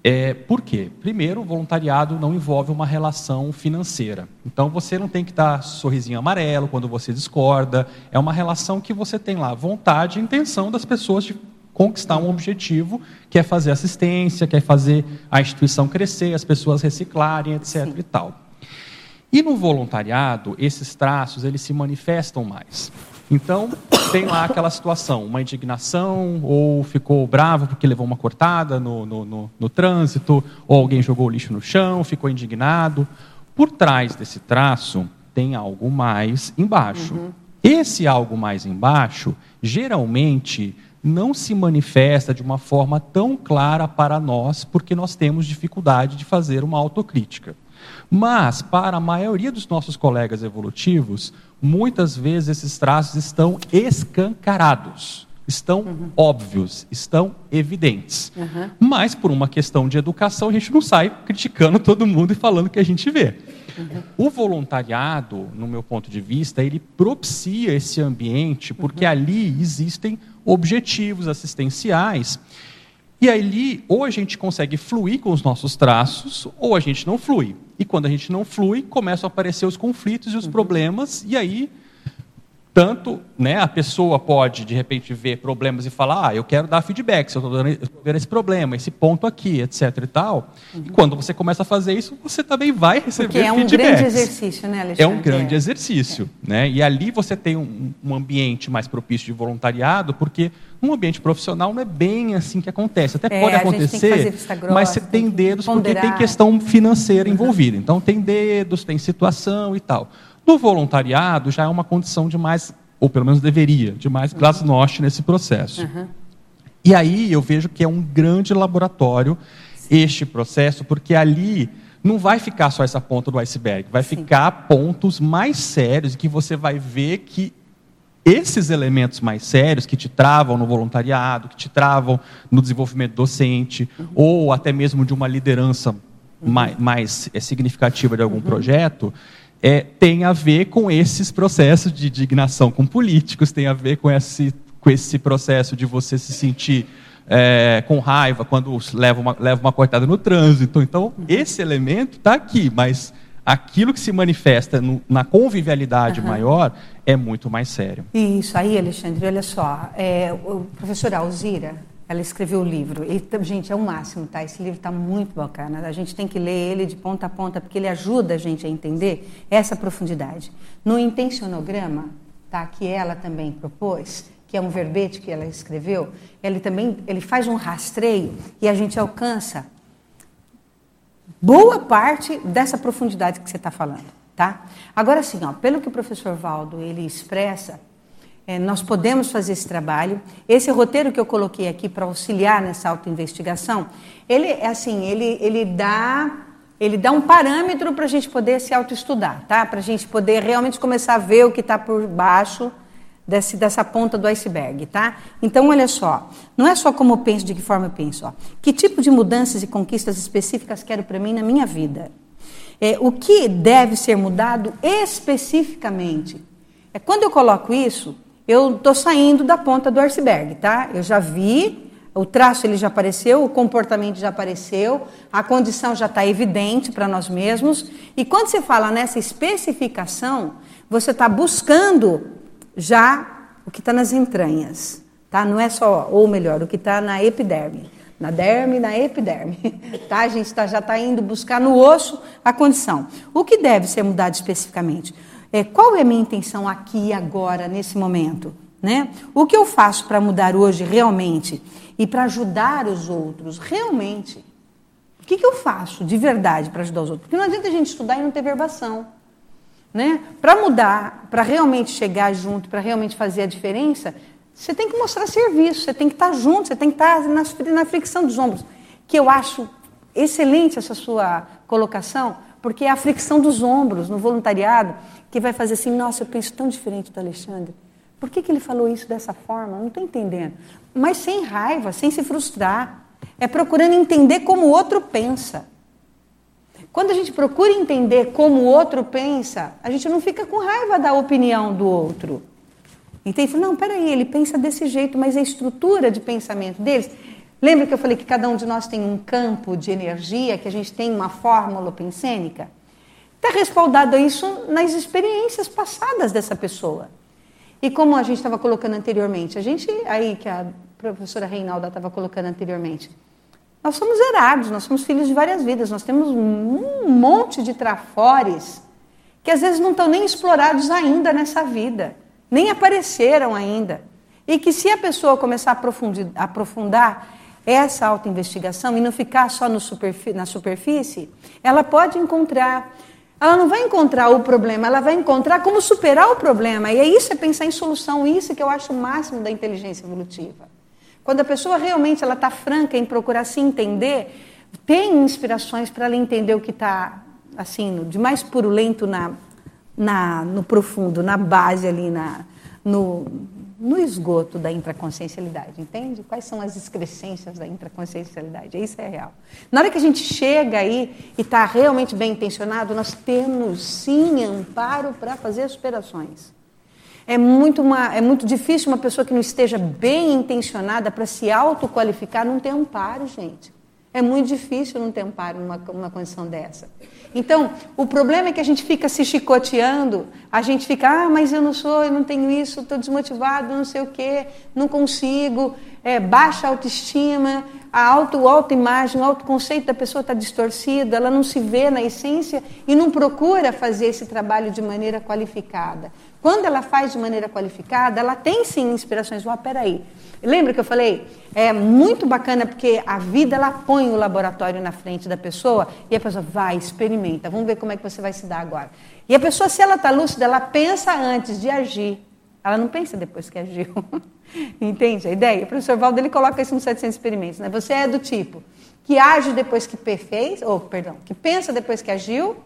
É, por quê? Primeiro, o voluntariado não envolve uma relação financeira. Então, você não tem que dar sorrisinho amarelo quando você discorda. É uma relação que você tem lá vontade e intenção das pessoas de conquistar um objetivo, que é fazer assistência, quer fazer a instituição crescer, as pessoas reciclarem, etc. e tal. E no voluntariado, esses traços eles se manifestam mais. Então, tem lá aquela situação, uma indignação, ou ficou bravo porque levou uma cortada no, no, no, no trânsito, ou alguém jogou lixo no chão, ficou indignado. Por trás desse traço, tem algo mais embaixo. Esse algo mais embaixo, geralmente, não se manifesta de uma forma tão clara para nós, porque nós temos dificuldade de fazer uma autocrítica. Mas, para a maioria dos nossos colegas evolutivos, muitas vezes esses traços estão escancarados, estão óbvios, estão evidentes. Mas, por uma questão de educação, a gente não sai criticando todo mundo e falando o que a gente vê. O voluntariado, no meu ponto de vista, ele propicia esse ambiente porque ali existem objetivos assistenciais. E ali, ou a gente consegue fluir com os nossos traços, ou a gente não flui. E quando a gente não flui, começam a aparecer os conflitos e os problemas, e aí tanto né, a pessoa pode, de repente, ver problemas e falar, ah, eu quero dar feedback, se eu estou vendo esse problema, esse ponto aqui, etc. e tal. E quando você começa a fazer isso, você também vai receber Porque é um feedbacks. grande exercício, né, Alexandre? É um grande exercício. Né? E ali você tem um, um ambiente mais propício de voluntariado, porque um ambiente profissional não é bem assim que acontece. Até É, pode acontecer, grossa, mas você tem dedos porque tem questão financeira envolvida. Então tem dedos, tem situação e tal. No voluntariado já é uma condição de mais, ou pelo menos deveria, de mais glasnost nesse processo. E aí eu vejo que é um grande laboratório este processo, porque ali não vai ficar só essa ponta do iceberg, vai ficar pontos mais sérios que você vai ver que esses elementos mais sérios que te travam no voluntariado, que te travam no desenvolvimento docente, ou até mesmo de uma liderança mais, mais eh, significativa de algum projeto, é, tem a ver com esses processos de indignação com políticos, tem a ver com esse, com esse processo de você se sentir é, com raiva quando leva uma, leva uma cortada no trânsito. Então, esse elemento está aqui, mas aquilo que se manifesta no- na convivialidade maior é muito mais sério. Isso aí, Alexandre, olha só. É, o professora Alzira, ela escreveu o livro. E, tam- gente, é o máximo, tá? Esse livro está muito bacana. A gente tem que ler ele de ponta a ponta, porque ele ajuda a gente a entender essa profundidade. No intencionograma, tá? que ela também propôs, que é um verbete que ela escreveu, ele também ele faz um rastreio e a gente alcança boa parte dessa profundidade que você está falando, tá? Agora sim, ó, pelo que o professor Valdo ele expressa, é, nós podemos fazer esse trabalho. Esse roteiro que eu coloquei aqui para auxiliar nessa autoinvestigação, ele é assim, ele, ele dá ele dá um parâmetro para a gente poder se autoestudar, tá? Para a gente poder realmente começar a ver o que está por baixo desse, dessa ponta do iceberg, tá? Então, olha só, não é só como eu penso, de que forma eu penso, ó. Que tipo de mudanças e conquistas específicas quero para mim na minha vida? É, o que deve ser mudado especificamente? É, quando eu coloco isso, eu estou saindo da ponta do iceberg, tá? Eu já vi, o traço ele já apareceu, o comportamento já apareceu, a condição já está evidente para nós mesmos. E quando você fala nessa especificação, você está buscando já o que está nas entranhas, tá? Não é só, ou melhor, o que está na epiderme, na derme, na epiderme, tá? A gente tá, já está indo buscar no osso a condição. O que deve ser mudado especificamente? É, qual é a minha intenção aqui e agora, nesse momento? Né? O que eu faço para mudar hoje realmente e para ajudar os outros realmente? O que, que eu faço de verdade para ajudar os outros? Porque não adianta a gente estudar e não ter verbação. Né? Para mudar, para realmente chegar junto, para realmente fazer a diferença, você tem que mostrar serviço, você tem que estar junto, você tem que estar na, na fricção dos ombros. Que eu acho excelente essa sua colocação, porque é a fricção dos ombros no voluntariado que vai fazer assim, nossa, eu penso tão diferente do Alexandre. Por que, que ele falou isso dessa forma? Não estou entendendo. Mas sem raiva, sem se frustrar. É procurando entender como o outro pensa. Quando a gente procura entender como o outro pensa, a gente não fica com raiva da opinião do outro. Entende? Não, peraí, ele pensa desse jeito, mas a estrutura de pensamento deles. Lembra que eu falei que cada um de nós tem um campo de energia, que a gente tem uma fórmula pensênica? Está respaldado isso nas experiências passadas dessa pessoa. E como a gente estava colocando anteriormente, a gente, aí que a professora Reinalda estava colocando anteriormente, nós somos herados, nós somos filhos de várias vidas, nós temos um monte de trafores que às vezes não estão nem explorados ainda nessa vida, nem apareceram ainda. E que se a pessoa começar a aprofundar essa autoinvestigação e não ficar só superfí na superfície, ela pode encontrar ela não vai encontrar o problema, ela vai encontrar como superar o problema. E é isso, é pensar em solução, isso que eu acho o máximo da inteligência evolutiva. Quando a pessoa realmente ela está franca em procurar se entender, tem inspirações para ela entender o que está assim de mais purulento na, na, no profundo, na base ali, na, no, no esgoto da intraconsciencialidade, entende? Quais são as excrescências da intraconsciencialidade? Isso é real. Na hora que a gente chega aí e está realmente bem intencionado, nós temos sim amparo para fazer as superações. É muito, uma, é muito difícil uma pessoa que não esteja bem intencionada para se autoqualificar não ter amparo, gente. É muito difícil não ter amparo numa, numa condição dessa. Então, o problema é que a gente fica se chicoteando, a gente fica, ah, mas eu não sou, eu não tenho isso, estou desmotivado, não sei o quê, não consigo, é, baixa autoestima, a auto, autoimagem, o autoconceito da pessoa está distorcido, ela não se vê na essência e não procura fazer esse trabalho de maneira qualificada. Quando ela faz de maneira qualificada, ela tem sim inspirações. Ah, peraí, Lembra que eu falei? É muito bacana porque a vida ela põe o laboratório na frente da pessoa e a pessoa vai, experimenta, vamos ver como é que você vai se dar agora. E a pessoa, se ela está lúcida, ela pensa antes de agir. Ela não pensa depois que agiu. Entende a ideia? O professor Valdo ele coloca isso nos 700 experimentos. Né? Você é do tipo que age depois que fez, ou perdão, que pensa depois que agiu,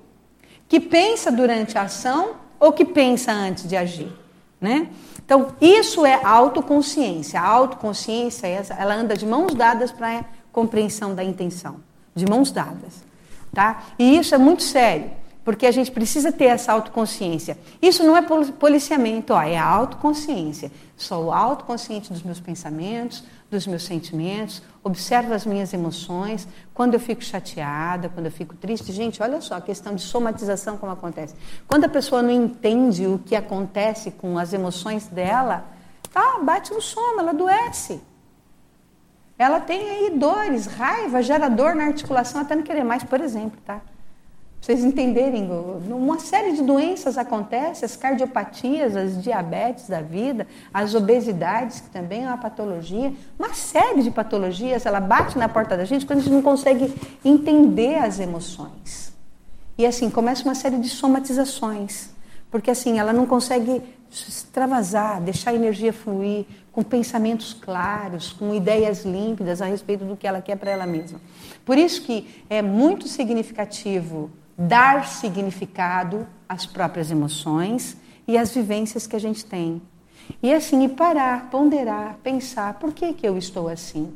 que pensa durante a ação ou que pensa antes de agir. Né? Então, isso é autoconsciência. A autoconsciência, ela anda de mãos dadas para a compreensão da intenção. De mãos dadas. Tá? E isso é muito sério, porque a gente precisa ter essa autoconsciência. Isso não é policiamento, ó, é autoconsciência. Sou autoconsciente dos meus pensamentos, dos meus sentimentos, observo as minhas emoções, quando eu fico chateada, quando eu fico triste. Gente, olha só a questão de somatização como acontece. Quando a pessoa não entende o que acontece com as emoções dela, tá, bate no soma, ela adoece. Ela tem aí dores, raiva, gera dor na articulação até não querer mais, por exemplo, tá? Vocês entenderem, uma série de doenças acontecem, as cardiopatias, as diabetes da vida, as obesidades, que também é uma patologia, uma série de patologias, ela bate na porta da gente quando a gente não consegue entender as emoções. E assim, começa uma série de somatizações, porque assim, ela não consegue extravasar, deixar a energia fluir, com pensamentos claros, com ideias límpidas a respeito do que ela quer para ela mesma. Por isso que é muito significativo dar significado às próprias emoções e às vivências que a gente tem. E assim, e parar, ponderar, pensar, por que, que eu estou assim?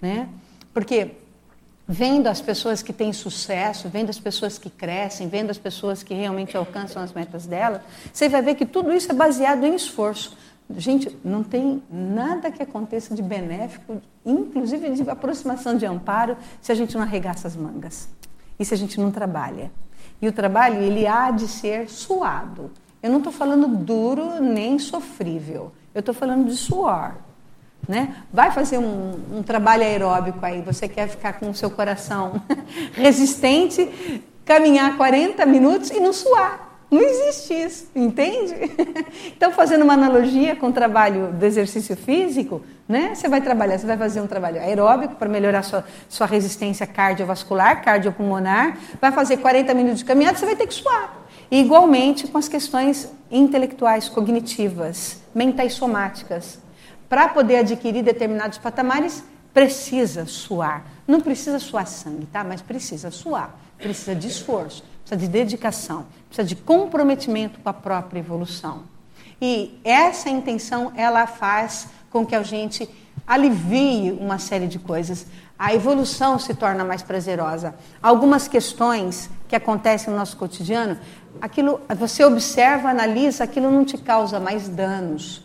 Né? Porque vendo as pessoas que têm sucesso, vendo as pessoas que crescem, vendo as pessoas que realmente alcançam as metas delas, você vai ver que tudo isso é baseado em esforço. Gente, não tem nada que aconteça de benéfico, inclusive de aproximação de amparo, se a gente não arregaça as mangas. E se a gente não trabalha. E o trabalho, ele há de ser suado. Eu não estou falando duro nem sofrível. Eu estou falando de suor. Né? Vai fazer um, um, trabalho aeróbico aí, você quer ficar com o seu coração resistente, caminhar 40 minutos e não suar. Não existe isso, entende? Então, fazendo uma analogia com o trabalho do exercício físico, né? Você vai trabalhar, você vai fazer um trabalho aeróbico para melhorar sua, sua resistência cardiovascular, cardiopulmonar, vai fazer 40 minutos de caminhada, você vai ter que suar. E, igualmente com as questões intelectuais, cognitivas, mentais somáticas. Para poder adquirir determinados patamares, precisa suar. Não precisa suar sangue, tá? Mas precisa suar, precisa de esforço precisa de dedicação, precisa de comprometimento com a própria evolução. E essa intenção, ela faz com que a gente alivie uma série de coisas. A evolução se torna mais prazerosa. Algumas questões que acontecem no nosso cotidiano, aquilo você observa, analisa, aquilo não te causa mais danos.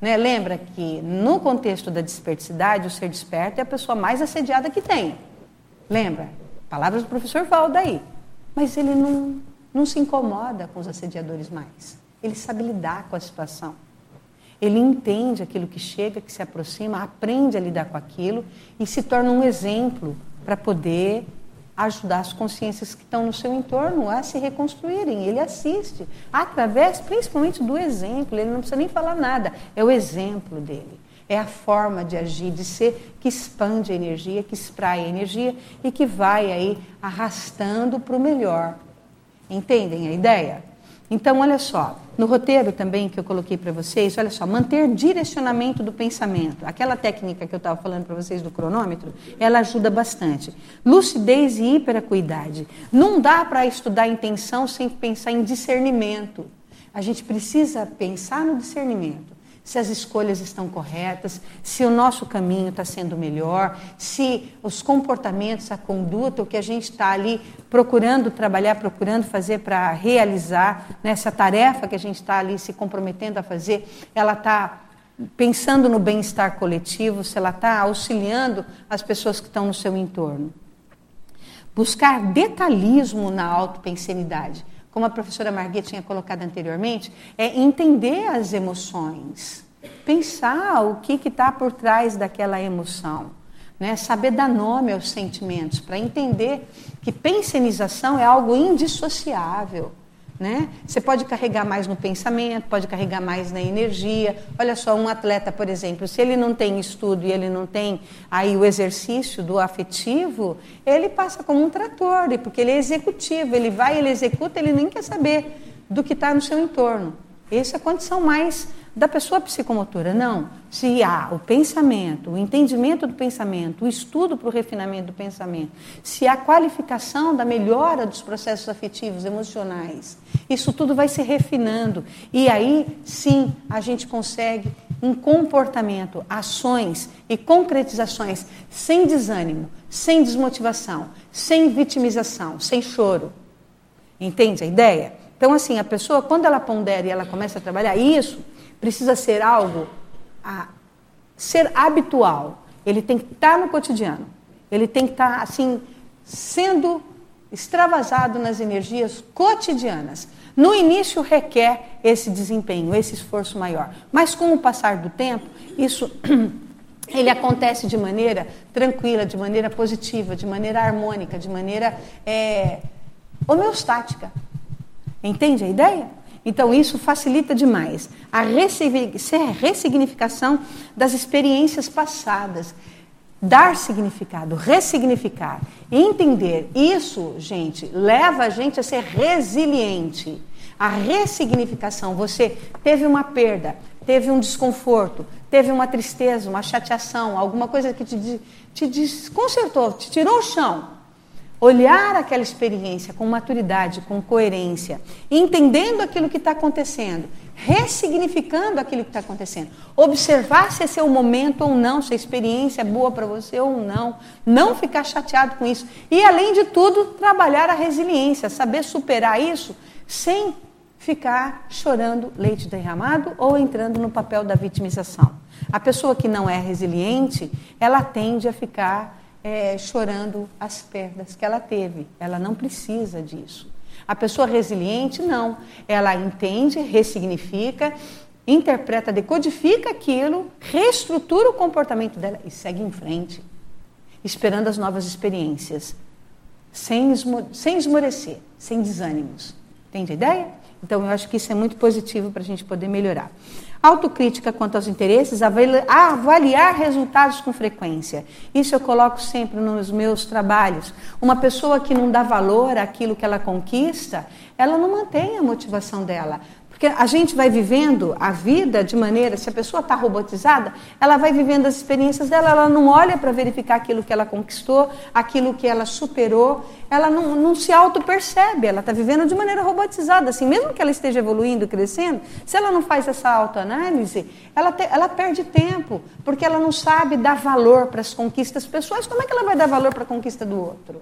Né? Lembra que no contexto da desperticidade, o ser desperto é a pessoa mais assediada que tem. Lembra? Palavras do professor Valdo aí. Mas ele não, não se incomoda com os assediadores mais. Ele sabe lidar com a situação. Ele entende aquilo que chega, que se aproxima, aprende a lidar com aquilo e se torna um exemplo para poder ajudar as consciências que estão no seu entorno a se reconstruírem. Ele assiste através, principalmente, do exemplo. Ele não precisa nem falar nada. É o exemplo dele. É a forma de agir, de ser que expande a energia, que espraia a energia e que vai aí arrastando para o melhor. Entendem a ideia? Então, olha só, no roteiro também que eu coloquei para vocês, olha só, manter direcionamento do pensamento. Aquela técnica que eu estava falando para vocês do cronômetro, ela ajuda bastante. Lucidez e hiperacuidade. Não dá para estudar intenção sem pensar em discernimento. A gente precisa pensar no discernimento se as escolhas estão corretas, se o nosso caminho está sendo melhor, se os comportamentos, a conduta, o que a gente está ali procurando trabalhar, procurando fazer para realizar, nessa né, tarefa que a gente está ali se comprometendo a fazer, ela está pensando no bem-estar coletivo, se ela está auxiliando as pessoas que estão no seu entorno. Buscar detalhismo na autopensenidade como a professora Marguerite tinha colocado anteriormente, é entender as emoções, pensar o que está por trás daquela emoção, né? saber dar nome aos sentimentos, para entender que pensenização é algo indissociável. Né? Você pode carregar mais no pensamento, pode carregar mais na energia. Olha só, um atleta, por exemplo, se ele não tem estudo e ele não tem aí o exercício do afetivo, ele passa como um trator, porque ele é executivo, ele vai, ele executa, ele nem quer saber do que está no seu entorno. Essa é a condição mais da pessoa psicomotora. Não. Se há o pensamento, o entendimento do pensamento, o estudo para o refinamento do pensamento, se há qualificação da melhora dos processos afetivos, emocionais, isso tudo vai se refinando. E aí, sim, a gente consegue um comportamento, ações e concretizações sem desânimo, sem desmotivação, sem vitimização, sem choro. Entende a ideia? Então, assim, a pessoa, quando ela pondera e ela começa a trabalhar isso, precisa ser algo a ser habitual. Ele tem que estar no cotidiano. Ele tem que estar assim sendo extravasado nas energias cotidianas. No início requer esse desempenho, esse esforço maior, mas com o passar do tempo, isso ele acontece de maneira tranquila, de maneira positiva, de maneira harmônica, de maneira é, homeostática. Entende a ideia? Então, isso facilita demais a ressignificação das experiências passadas. Dar significado, ressignificar, entender. Isso, gente, leva a gente a ser resiliente. A ressignificação, você teve uma perda, teve um desconforto, teve uma tristeza, uma chateação, alguma coisa que te, te desconcertou, te tirou o chão olhar aquela experiência com maturidade, com coerência, entendendo aquilo que está acontecendo, ressignificando aquilo que está acontecendo, observar se esse é o momento ou não, se a experiência é boa para você ou não, não ficar chateado com isso e, além de tudo, trabalhar a resiliência, saber superar isso sem ficar chorando leite derramado ou entrando no papel da vitimização. A pessoa que não é resiliente, ela tende a ficar é, chorando as perdas que ela teve. Ela não precisa disso. A pessoa resiliente, não. Ela entende, ressignifica, interpreta, decodifica aquilo, reestrutura o comportamento dela e segue em frente, esperando as novas experiências, sem, esmo sem esmorecer, sem desânimos. Entende a ideia? Então, eu acho que isso é muito positivo para a gente poder melhorar. Autocrítica quanto aos interesses, avaliar resultados com frequência. Isso eu coloco sempre nos meus trabalhos. Uma pessoa que não dá valor àquilo que ela conquista, ela não mantém a motivação dela. Porque a gente vai vivendo a vida de maneira, se a pessoa está robotizada, ela vai vivendo as experiências dela, ela não olha para verificar aquilo que ela conquistou, aquilo que ela superou, ela não, não se auto-percebe, ela está vivendo de maneira robotizada. Assim, mesmo que ela esteja evoluindo, crescendo, se ela não faz essa autoanálise, ela, te, ela perde tempo, porque ela não sabe dar valor para as conquistas pessoais, como é que ela vai dar valor para a conquista do outro?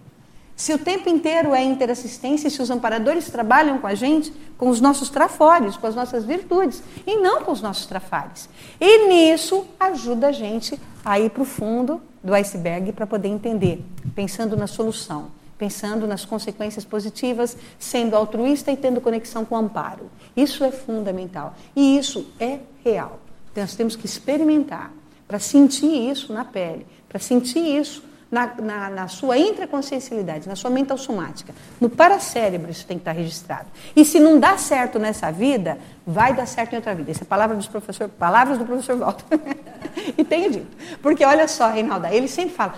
Se o tempo inteiro é interassistência, se os amparadores trabalham com a gente, com os nossos trafores, com as nossas virtudes, e não com os nossos trafares. E nisso ajuda a gente a ir para o fundo do iceberg para poder entender, pensando na solução, pensando nas consequências positivas, sendo altruísta e tendo conexão com o amparo. Isso é fundamental. E isso é real. Então, nós temos que experimentar para sentir isso na pele, para sentir isso na, na, na, sua intraconsciencialidade, na sua mental somática. No paracérebro isso tem que estar registrado. E se não dá certo nessa vida, vai dar certo em outra vida. Essa é palavra dos professor, palavras do professor Walter. e tenho dito. Porque olha só, Reinalda, ele sempre fala,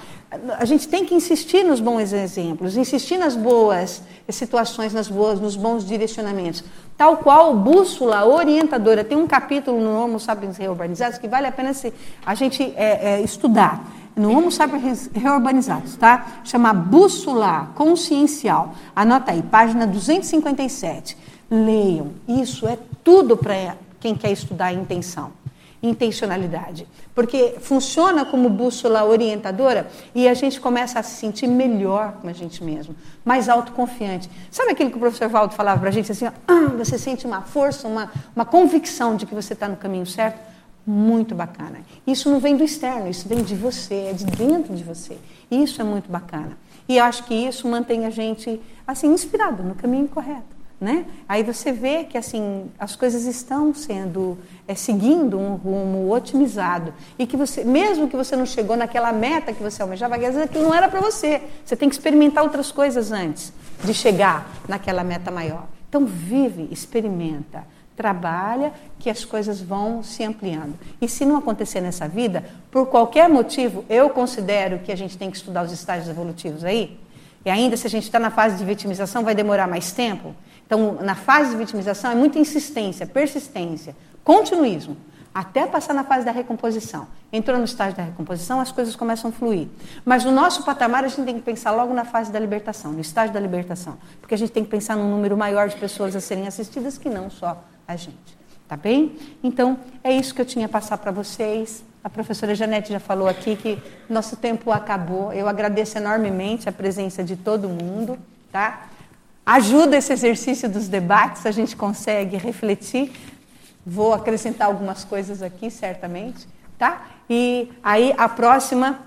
a gente tem que insistir nos bons exemplos, insistir nas boas situações, nas boas, nos bons direcionamentos. Tal qual bússola orientadora. Tem um capítulo no Homo Sapiens Reurbanizados que vale a pena se, a gente é, é, estudar no Homo sapiens reurbanizados, tá? Chama Bússola Consciencial. Anota aí, página 257. Leiam. Isso é tudo para quem quer estudar intenção, intencionalidade. Porque funciona como bússola orientadora e a gente começa a se sentir melhor com a gente mesmo, mais autoconfiante. Sabe aquilo que o professor Valdo falava para a gente assim? ah, você sente uma força, uma, uma convicção de que você está no caminho certo? Muito bacana. Isso não vem do externo, isso vem de você, é de dentro de você. Isso é muito bacana. E eu acho que isso mantém a gente assim inspirado no caminho correto, né? Aí você vê que assim as coisas estão sendo é, seguindo um rumo otimizado e que você, mesmo que você não chegou naquela meta que você almejava, às vezes aquilo não era para você. Você tem que experimentar outras coisas antes de chegar naquela meta maior. Então vive, experimenta trabalha, que as coisas vão se ampliando. E se não acontecer nessa vida, por qualquer motivo, eu considero que a gente tem que estudar os estágios evolutivos aí. E ainda se a gente está na fase de vitimização, vai demorar mais tempo. Então, na fase de vitimização é muita insistência, persistência, continuismo, até passar na fase da recomposição. Entrou no estágio da recomposição, as coisas começam a fluir. Mas no nosso patamar, a gente tem que pensar logo na fase da libertação, no estágio da libertação. Porque a gente tem que pensar num número maior de pessoas a serem assistidas que não só a gente. Tá bem? Então, é isso que eu tinha a passar para vocês. A professora Janete já falou aqui que nosso tempo acabou. Eu agradeço enormemente a presença de todo mundo, tá? Ajuda esse exercício dos debates, a gente consegue refletir. Vou acrescentar algumas coisas aqui, certamente, tá? E aí a próxima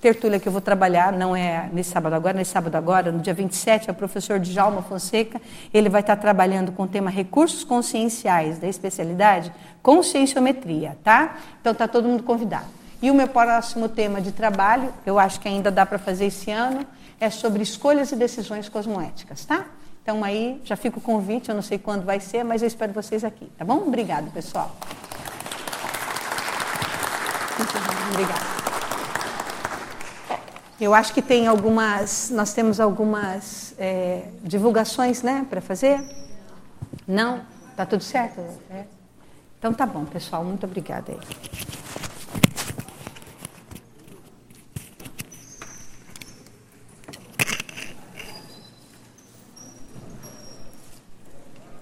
tertúlia que eu vou trabalhar, não é nesse sábado agora, nesse sábado agora, no dia 27, é o professor Djalma Fonseca. Ele vai estar trabalhando com o tema recursos conscienciais da especialidade conscienciometria, tá? Então tá todo mundo convidado. E o meu próximo tema de trabalho, eu acho que ainda dá para fazer esse ano, é sobre escolhas e decisões cosmoéticas, tá? Então aí já fica o convite, eu não sei quando vai ser, mas eu espero vocês aqui, tá bom? Obrigado, pessoal. Obrigada. Eu acho que tem algumas, nós temos algumas é, divulgações, né, para fazer? Não? Tá tudo certo? É? Então tá bom, pessoal. Muito obrigada aí.